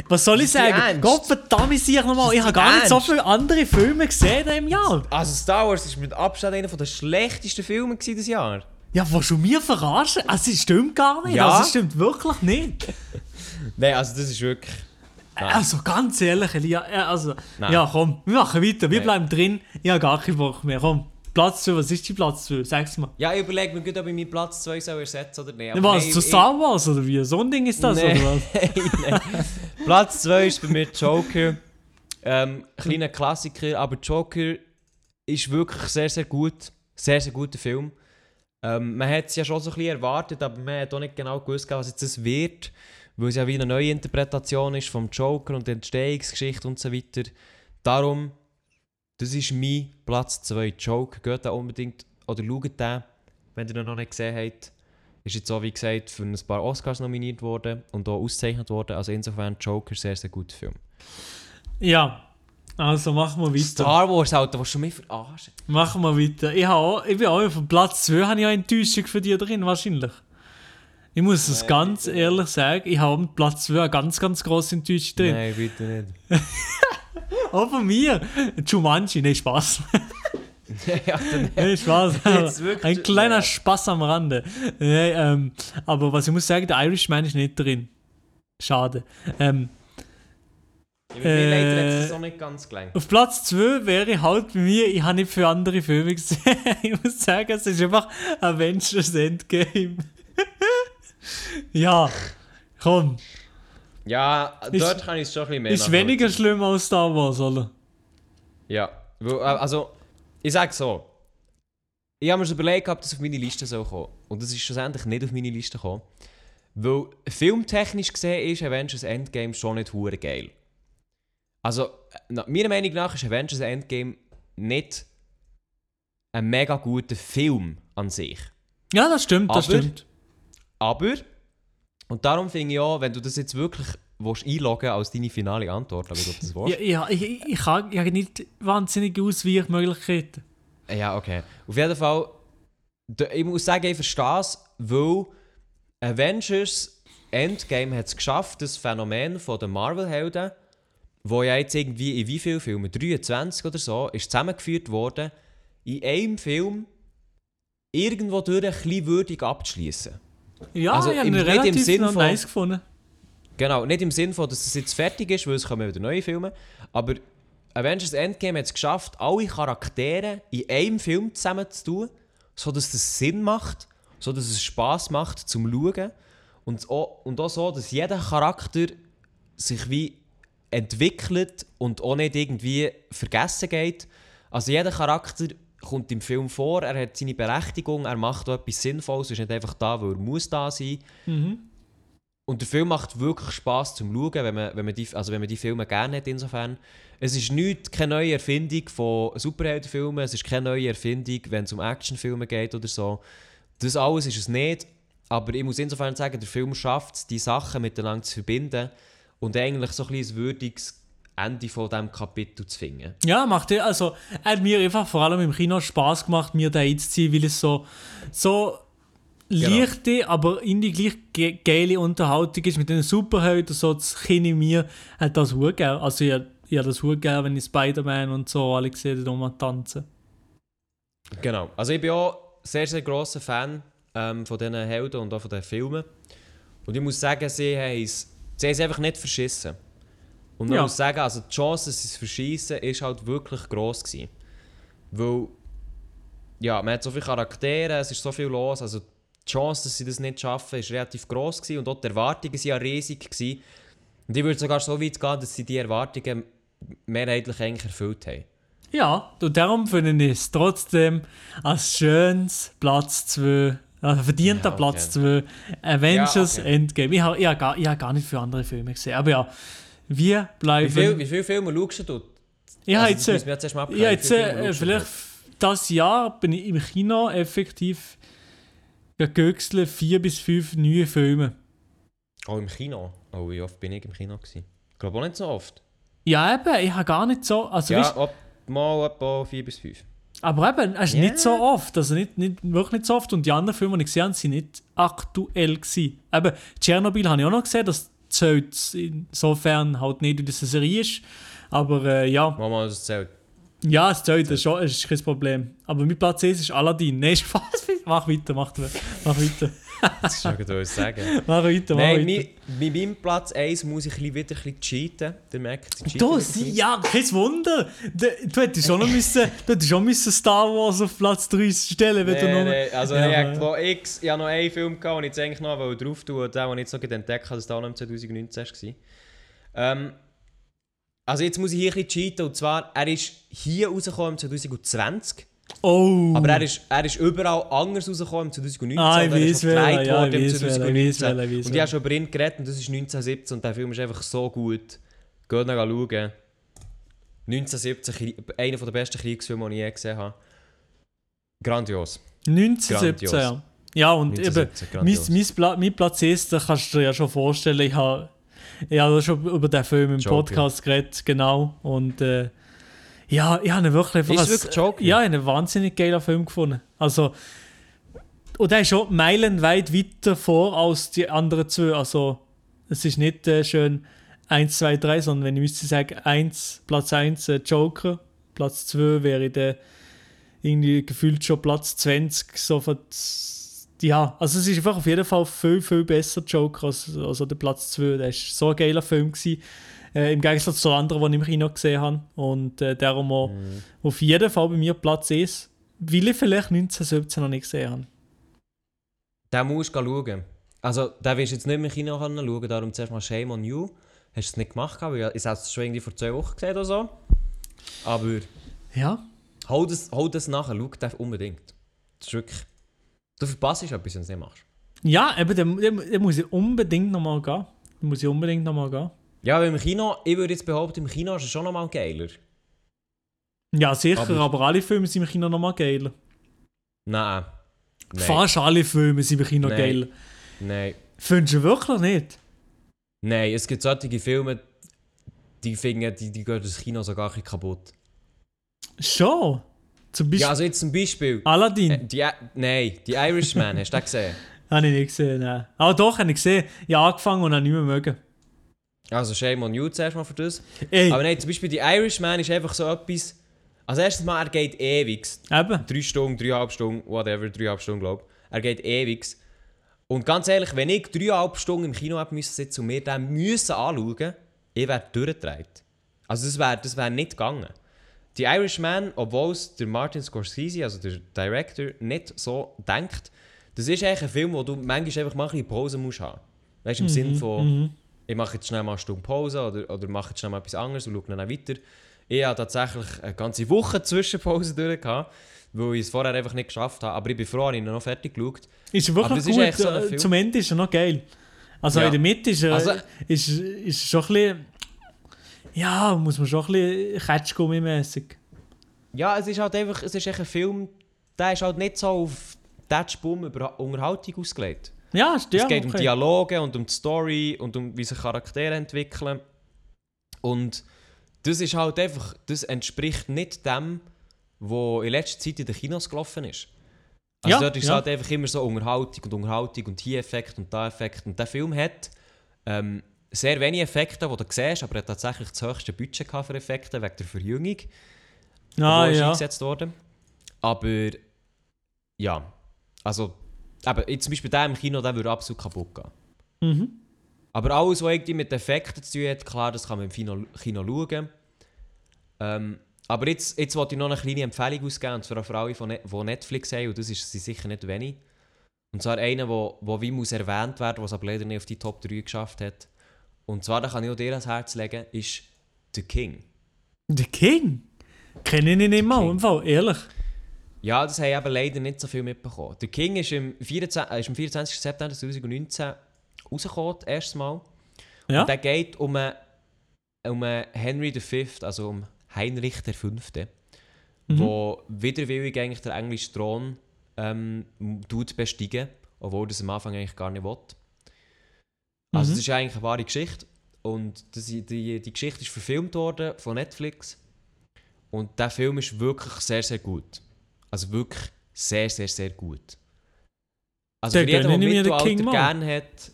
was soll ich sagen? Gott verdammt, ich sag nochmal, ich habe gar nicht so viele andere Filme gesehen in diesem Jahr. Also Star Wars ist mit Abstand einer der schlechtesten Filme dieses Jahr. Ja, was du mir verarschen? Also, es stimmt gar nicht. Ja. Also, es stimmt wirklich nicht. Nein, also das ist wirklich... Nein. Also, ganz ehrlich, Elia, äh, also, Nein. ja, komm, wir machen weiter. Wir Nein. bleiben drin. Ich habe gar keinen Bock mehr. Komm, Platz 2, was ist die Platz 2? Sag's mir. Ja, ich überlege mir gut, ob ich meinen Platz 2 soll ersetzen oder nicht. was, Aber nein, zu ich- Star Wars oder wie? So ein Ding ist das, Nee. oder was? Nein. Platz 2 ist bei mir Joker. Ähm, kleiner Klassiker, aber Joker ist wirklich sehr, sehr gut. Sehr, sehr guter Film. Ähm, man hat es ja schon so ein bisschen erwartet, aber man hat auch nicht genau gewusst, was jetzt das wird. Weil es ja wie eine neue Interpretation ist vom Joker und der Entstehungsgeschichte und so weiter. Darum, das ist mein Platz 2. Joker, geht da unbedingt, oder schaut den, wenn ihr ihn noch nicht gesehen habt. Ist jetzt auch, wie gesagt, für ein paar Oscars nominiert worden und auch ausgezeichnet worden. Also insofern Joker, sehr, sehr guter Film. Ja, also machen wir weiter. Star Wars, Alter, was schon mich verarschen. Machen wir weiter. Ich, auch, ich bin auch auf Platz 2, habe ich auch Enttäuschung für dich drin, wahrscheinlich. Ich muss es Nein, ganz bitte. ehrlich sagen, ich habe auf Platz 2 eine ganz, ganz grosse Enttäuschung drin. Nein, bitte nicht. Auch von mir. Jumanji, nee, Spaß. ja, nee, Spaß. Ein kleiner Ja. Spaß am Rande. Nee, ähm, aber was ich muss sagen, der Irishman ist nicht drin. Schade. Ähm, ja, mir leider hat es Äh, auch nicht ganz gelangt. Auf Platz 2 wäre halt bei mir, ich habe nicht für andere Filme gesehen. ich muss sagen, es ist einfach Avengers Endgame. ja, komm. Ja, Ist- dort kann ich es schon ein bisschen mehr Ist weniger schlimm als Star Wars, oder? Ja, äh, also, ich sage so. Ich habe mir schon überlegt, ob das auf meine Liste soll kommen. Und das ist schlussendlich nicht auf meine Liste gekommen. Weil filmtechnisch gesehen ist Avengers Endgame schon nicht hure geil. Also, nach meiner Meinung nach ist Avengers Endgame nicht ein mega guter Film an sich. Ja, das stimmt, das Aber- stimmt. Aber, und darum finde ich auch, wenn du das jetzt wirklich willst einloggen als deine finale Antwort, aber ob das willst. Ja, ja, ich, ich, ich habe ich habe nicht wahnsinnige Ausweichmöglichkeiten. Ja, okay. Auf jeden Fall, ich muss sagen, ich verstehe es, weil Avengers Endgame hat es geschafft, das Phänomen von den Marvel-Helden, wo ja jetzt irgendwie in wie vielen Filmen, 23 oder so, ist zusammengeführt worden, in einem Film irgendwo durch ein bisschen würdig abzuschließen. Ja, Also ich habe im- nicht im relativ Sinn noch von- nice gefunden. Genau, nicht im Sinn von, dass es jetzt fertig ist, weil es kommen wieder neue Filme, aber Avengers Endgame hat es geschafft, alle Charaktere in einem Film zusammenzutun, sodass das Sinn macht, sodass es Spaß macht zum Schauen und auch, und auch so, dass jeder Charakter sich wie entwickelt und auch nicht irgendwie vergessen geht. Also jeder Charakter kommt im Film vor, er hat seine Berechtigung, er macht auch etwas Sinnvolles, er ist nicht einfach da, weil er muss da sein Mhm. und der Film macht wirklich Spaß zum Schauen, wenn man, wenn man, die, also wenn man die Filme gerne hat insofern. Es ist nicht, keine neue Erfindung von Superheldenfilmen, es ist keine neue Erfindung, wenn es um Actionfilme geht oder so. Das alles ist es nicht, aber ich muss insofern sagen, der Film schafft es, die Sachen miteinander zu verbinden und eigentlich so ein, ein würdiges Ende von diesem Kapitel zu finden. Ja, macht er, also, hat mir einfach vor allem im Kino Spaß gemacht, mir da einzuziehen, weil es so, so Genau. leichte, aber in die gleich ge geile Unterhaltung ist mit den Superhelden, so das Kind in mir hat das auch gerne. Also, ich, ich habe das auch gerne, wenn ich Spider-Man und so alle gesehen habe, tanzen. Genau. Also ich bin auch sehr, sehr grosser Fan ähm, von diesen Helden und auch von den Filmen. Und ich muss sagen, sie haben es, sie haben es einfach nicht verschissen. Und man Ja. muss sagen, also die Chance, dass sie es verschießen, ist halt wirklich gross gewesen. Weil, ja, man hat so viele Charaktere, es ist so viel los, also die Chance, dass sie das nicht schaffen, ist relativ gross gewesen und auch die Erwartungen waren ja riesig. Gewesen. Und ich würde sogar so weit gehen, dass sie die Erwartungen mehrheitlich eigentlich erfüllt haben. Ja, und darum finde ich es trotzdem als schönes Platz 2, also verdienter Ja, okay. Platz 2, Avengers Ja, okay. Endgame. Ich habe ich hab gar, ich hab gar nicht für andere Filme gesehen, aber ja, wir Wie, bleiben. viel, wie viele Filme schaust du? ich habe Also, jetzt, jetzt mal Ja, jetzt Wie äh, vielleicht das Jahr bin ich im Kino effektiv gegöchselt vier bis fünf neue Filme. Oh, im Kino? Oh, wie oft bin ich im Kino? Gewesen? Ich glaube auch nicht so oft. Ja, eben, ich habe gar nicht so. Also, ja, weißt, ob, mal etwa 4 bis 5. aber eben, es ist Ja. nicht so oft. Also nicht, nicht, wirklich nicht so oft. Und die anderen Filme, die ich gesehen habe, sind nicht aktuell. Gewesen. Eben, Tschernobyl habe ich auch noch gesehen. Das zählt insofern halt nicht, wie das eine Serie ist. Aber äh, ja. Mama, das zählt. Ja, es zählt, das ist, schon, das ist kein Problem. Aber mein Platz 1 ist Aladdin. Nein, Spaß. Mach weiter, mach, mach weiter. Das ist schon was sagen. mach weiter, mach Nein, weiter. bei meinem Platz 1 muss ich wieder ein bisschen cheaten. Der merkt, cheaten Du, ja, kein Wunder. Du, du hättest schon noch müssen, du hättest schon müssen Star Wars auf Platz 3 stellen, wenn du Nee, noch... nee, also Ja, ich, noch X, ich habe noch einen Film gehabt, den ich jetzt eigentlich noch wollte drauf tun wollte, den, ich jetzt noch entdeckt habe, dass der auch noch im 2019 war. Ähm, also jetzt muss ich hier ein bisschen cheaten, und zwar, er ist hier rausgekommen im 2020, Oh. aber er ist, er ist überall anders rausgekommen im 2019, Ah, ich er weiß gedreht ja, ich weiß welcher, ich weiß 2019. welcher, ich weiß Und ich habe schon über ihn geredet, und das ist 1917, und der Film ist einfach so gut. Geht noch schauen. 1917, Krie- einer der besten Kriegsfilme, die ich je gesehen habe. Grandios. 1917, Grandios. ja. Ja, und 1917, eben, mein, mein, mein Platz ist, da kannst du dir ja schon vorstellen, ich habe ich habe schon über den Film im Joker. Podcast geredet, genau. Und äh, ja, ich habe ihn wirklich Ist als- wirklich Joker? Ja, einen wahnsinnig geiler Film gefunden. Also, und er ist schon meilenweit weiter vor als die anderen zwei. Also, es ist nicht äh, schön 1, 2, 3, sondern wenn ich müsste sagen, 1, Platz 1 äh, Joker, Platz 2 wäre der irgendwie gefühlt schon Platz 20. So von, ja, also es ist einfach auf jeden Fall viel, viel besser Joker als also der Platz 2. Der ist so ein geiler Film gewesen. Äh, Im Gegensatz zu anderen, die ich im Kino gesehen habe. Und äh, darum auch Mhm. auf jeden Fall bei mir Platz 1, weil ich vielleicht 1917 noch nicht gesehen habe. Den musst du schauen. Also, den wirst du jetzt nicht mehr im Kino schauen, darum zuerst mal Shame on You. Hast du es nicht gemacht, weil ich habe es schon irgendwie vor zwei Wochen gesehen oder so. Aber Ja, hol das, hol das nachher, schau den unbedingt. Das ist wirklich... Du verpasst etwas, wenn du es nicht machst. ja eben, dann muss ich unbedingt nochmal gehen. Dann muss ich unbedingt nochmal gehen. Ja, weil im Kino, ich würde jetzt behaupten, im Kino ist es schon nochmal geiler. Ja, sicher, Aber- aber, alle Filme sind im Kino nochmal geiler. Nein. Nein. Fast alle Filme sind im Kino Nein. geiler. Nein. Findest du wirklich nicht? Nein, es gibt solche Filme, die finden, die, die gehen das Kino sogar ein bisschen kaputt. Schon. Zum Beispiel Ja, also jetzt zum Beispiel... Aladdin. Äh, die, nein, die Irishman, hast du den gesehen? Habe ich nicht gesehen, nein. Aber doch, habe ich gesehen. Ich habe angefangen und habe nicht mehr mögen. Also Shame on you zuerst mal für das. Ey, Aber nein, zum Beispiel die Irishman ist einfach so etwas... Also erstens mal, er geht ewig. eben. Drei Stunden, dreieinhalb Stunden, whatever, dreieinhalb Stunden, glaube ich. Er geht ewig. Und ganz ehrlich, wenn ich dreieinhalb Stunden im Kino hätte müssen sitzen und mir den müssen anschauen, ich wäre durchgedreht. Also das wäre das wär nicht gegangen. Die Irishman, obwohl es der Martin Scorsese, also der Director, nicht so denkt, das ist eigentlich ein Film, wo du manchmal einfach mal ein bisschen Pause musst haben. Weißt du, im Sinn von, Mhm. Ich mache jetzt schnell mal eine Stunde Pause oder, oder mache jetzt schnell mal etwas anderes und schaue dann weiter. Ich habe tatsächlich eine ganze Woche Zwischenpause durch, gehabt, weil ich es vorher einfach nicht geschafft habe. Aber ich bin froh, dass ich noch fertig geschaut Ist wirklich ist gut. echt so äh. Zum Ende ist er noch geil. Also Ja. in der Mitte ist er, Also- ist, ist schon ein bisschen. Ja, muss man schon ein bisschen Ketschgummi-mässig. Ja, es ist halt einfach, es ist echt ein Film, der ist halt nicht so auf den Spum über Unterhaltung ausgelegt. Ja, ja, es geht um okay. Dialoge und um die Story und um wie sich Charaktere entwickeln. Und das ist halt einfach, das entspricht nicht dem, was in letzter Zeit in den Kinos gelaufen ist. Also Ja, dort ist ja. halt einfach immer so Unterhaltung und Unterhaltung und hier Effekt und da Effekt. Und der Film hat ähm, sehr wenige Effekte, die du siehst, aber er hat tatsächlich das höchste Budget für Effekte wegen der Verjüngung. Ah, ist ja. eingesetzt worden. Aber ja, also jetzt zum Beispiel der im Kino, der würde absolut kaputt gehen. Mhm. Aber alles, was irgendwie mit Effekten zu tun hat, klar, das kann man im Kino, Kino schauen. Ähm, aber jetzt, jetzt wollte ich noch eine kleine Empfehlung ausgeben, und zwar für alle, die, Ne- Netflix haben, und das ist sie sicher nicht wenig. Und zwar einer, wo, wo wie muss erwähnt werden, was aber leider nicht auf die Top 3 geschafft hat. Und zwar, da kann ich auch dir ans Herz legen, ist The King. The King? Kenne ich nicht mal, King. im Fall, ehrlich. Ja, das haben eben leider nicht so viel mitbekommen. Der King ist im 24, äh, ist am 24. September 2019 rausgekommen, das erste Mal. Ja. Und der geht um, einen- um einen Henry V., also um Heinrich V., Mhm. wo widerwillig eigentlich den englischen Thron ähm, tut besteigen, obwohl das am Anfang eigentlich gar nicht will. Also Mhm. das ist eigentlich eine wahre Geschichte. Und das, die, die Geschichte ist verfilmt worden von Netflix. Und der Film ist wirklich sehr, sehr gut. Also wirklich sehr, sehr, sehr gut. Also Dann für jeden, der Mittelalter gerne hat,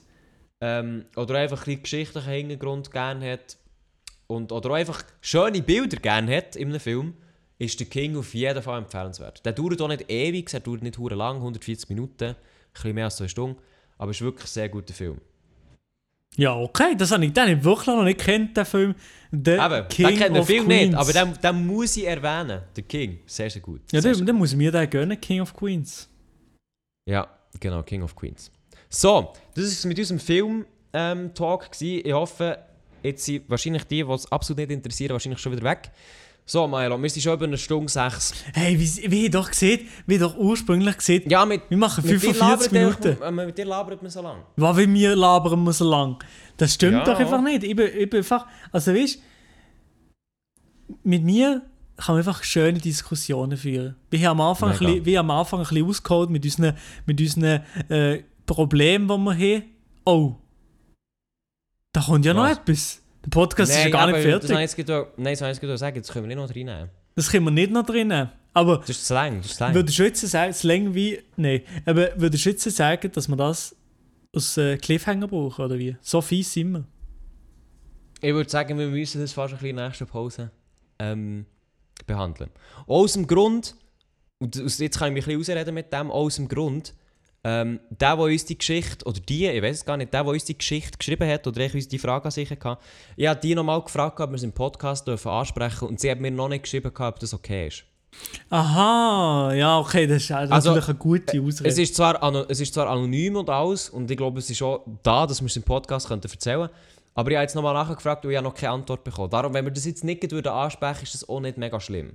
ähm, oder einfach ein bisschen geschichtlichen Hintergrund gerne hat und, oder auch einfach schöne Bilder gerne hat in einem Film, ist der King auf jeden Fall empfehlenswert. Der dauert auch nicht ewig, er dauert nicht lang, 140 Minuten, ein bisschen mehr als zwei Stunden, aber es ist wirklich ein sehr guter Film. Ja, okay, das habe ich, den habe ich wirklich noch nicht kennt, den Film. The Eben, King den kennt man of viel Queens. nicht, aber den, den muss ich erwähnen. Der King, sehr, sehr gut. Ja, sehr, dann, dann muss ich mir den gönnen, King of Queens. Ja, genau, King of Queens. So, das ist mit unserem Film-Talk. gewesen. ich hoffe, jetzt sind wahrscheinlich die, die es absolut nicht interessieren, wahrscheinlich schon wieder weg. So, Milo, wir sind schon über eine Stunde sechs. Hey, wie, wie ihr doch gesehen, wie ihr doch ursprünglich gesehen, Ja, mit, wir machen mit dir 45 labert Minuten. ihr- Mit dir labert man so lang. Was wie wir labern wir so lang? Das stimmt Ja. doch einfach nicht. Ich bin, ich bin einfach, also weißt mit mir kann man einfach schöne Diskussionen führen. Wir haben am Anfang, ein bisschen, wir haben am Anfang ein bisschen ausgeholt mit unseren, mit unseren äh, Problemen, die wir haben. Oh, da kommt ja noch Was? etwas. Der Podcast ist ja gar nicht fertig. Das gerade- Nein, das habe ich jetzt gerade sagen, das können wir nicht noch reinnehmen. Das können wir nicht noch drin. Aber Das ist zu lang, das ist zu lang. würdest du jetzt sagen, es länger wie. Nein, aber würdest du jetzt sagen, dass wir das aus äh, Cliffhanger brauchen, oder wie? So fies sind wir. Ich würde sagen, wir müssen das fast ein bisschen in der nächsten Pause ähm, behandeln. Auch aus dem Grund, und jetzt kann ich mich ein bisschen ausreden mit dem, auch aus dem Grund, ähm, der, der uns die Geschichte, oder die, ich weiß es gar nicht, der, der uns die Geschichte geschrieben hat, oder ich uns die Frage an sich hatte, ich habe die nochmal gefragt, ob wir es im Podcast dürfen ansprechen und sie hat mir noch nicht geschrieben, ob das okay ist. Aha, ja, okay, das ist also Also, natürlich eine gute Ausrede. Es ist, zwar es ist zwar anonym und alles, und ich glaube, es ist auch da, dass wir es im Podcast könnten erzählen könnten. Aber ich habe jetzt nochmal nachgefragt und ich habe noch keine Antwort bekommen. Darum, wenn wir das jetzt nicht würden ansprechen, ist das auch nicht mega schlimm.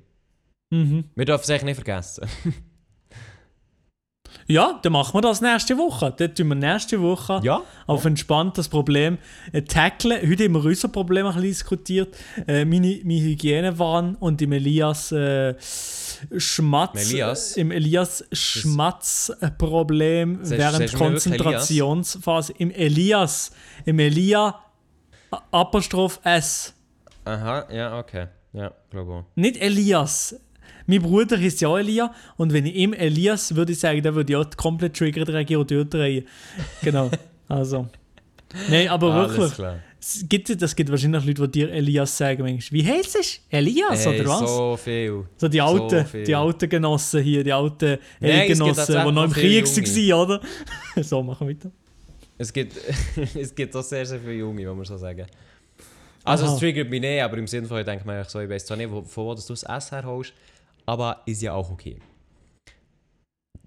mhm. Wir dürfen es eigentlich nicht vergessen. Ja, dann machen wir das nächste Woche. Dann tun wir nächste Woche ja? auf entspannt das Problem äh, tackeln. Heute haben wir unser Problem ein bisschen diskutiert. Äh, meine, meine Hygienewahn und im Elias äh, Schmatz. Elias? Im Elias Schmatz-Problem während sagst wirklich Konzentrationsphase. Im Elias. Im Elia Apostroph S. Aha, ja, okay. Ja, glaube auch. Nicht Elias. Mein Bruder ist ja auch Elia und wenn ich ihm Elias würde ich sagen, dann würde ich auch komplett Trigger drehen und durchdrehen. Genau. Also. Nein, aber Alles wirklich. klar. Es gibt, das gibt wahrscheinlich Leute, die dir Elias sagen. Manchmal. Wie heißt es? Elias Hey, oder was? So, so viel. die, alten, viel. die alten Genossen hier, die alten Eligenossen, die noch im Krieg waren, oder? so, machen wir weiter. Es gibt, es gibt auch sehr, sehr viele Junge, muss man so sagen. Also es triggert mich nicht, aber im Sinne von, ich denke mir so, ich weiß zwar nicht, wo, von wo dass du das S herholst, aber ist ja auch okay.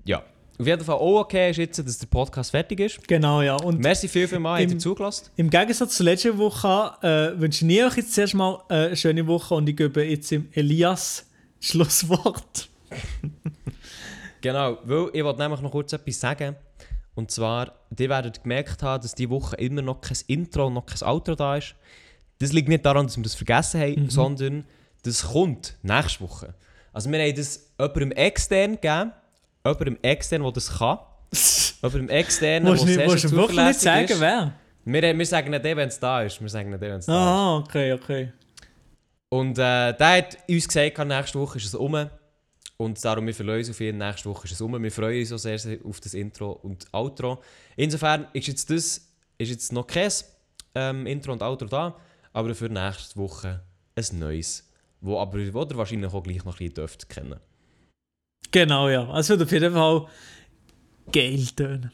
Ja. Auf jeden Fall auch okay ist jetzt, dass der Podcast fertig ist. Genau, ja. Und Merci viel, viel mal, habt ihr zugelassen. Im Gegensatz zur letzten Woche äh, wünsche ich euch jetzt zuerst mal äh, eine schöne Woche und ich gebe jetzt im Elias Schlusswort. Genau, weil ich wollte nämlich noch kurz etwas sagen. Und zwar, ihr werdet gemerkt haben, dass diese Woche immer noch kein Intro und noch kein Outro da ist. Das liegt nicht daran, dass wir das vergessen haben, Mhm. sondern das kommt nächste Woche. Also wir haben das jemandem extern gegeben, jemandem extern, der das kann. Jemandem extern, der sehr, sehr du wirklich nicht sagen, ist. wer? Wir, wir sagen nicht, wenn es da ist. Wir sagen nicht, wenn es da ist. Ah, okay, okay. Und äh, der hat uns gesagt, nächste Woche ist es um. Und darum, wir verlassen uns auf ihn, nächste Woche ist es um. Wir freuen uns auch sehr, sehr auf das Intro und Outro. Insofern ist jetzt das ist jetzt noch kein ähm, Intro und Outro da, aber für nächste Woche ein neues, wo aber wo ihr wahrscheinlich auch gleich noch ein bisschen dürft kennen. Genau, ja. Es wird auf jeden Fall geil tönen.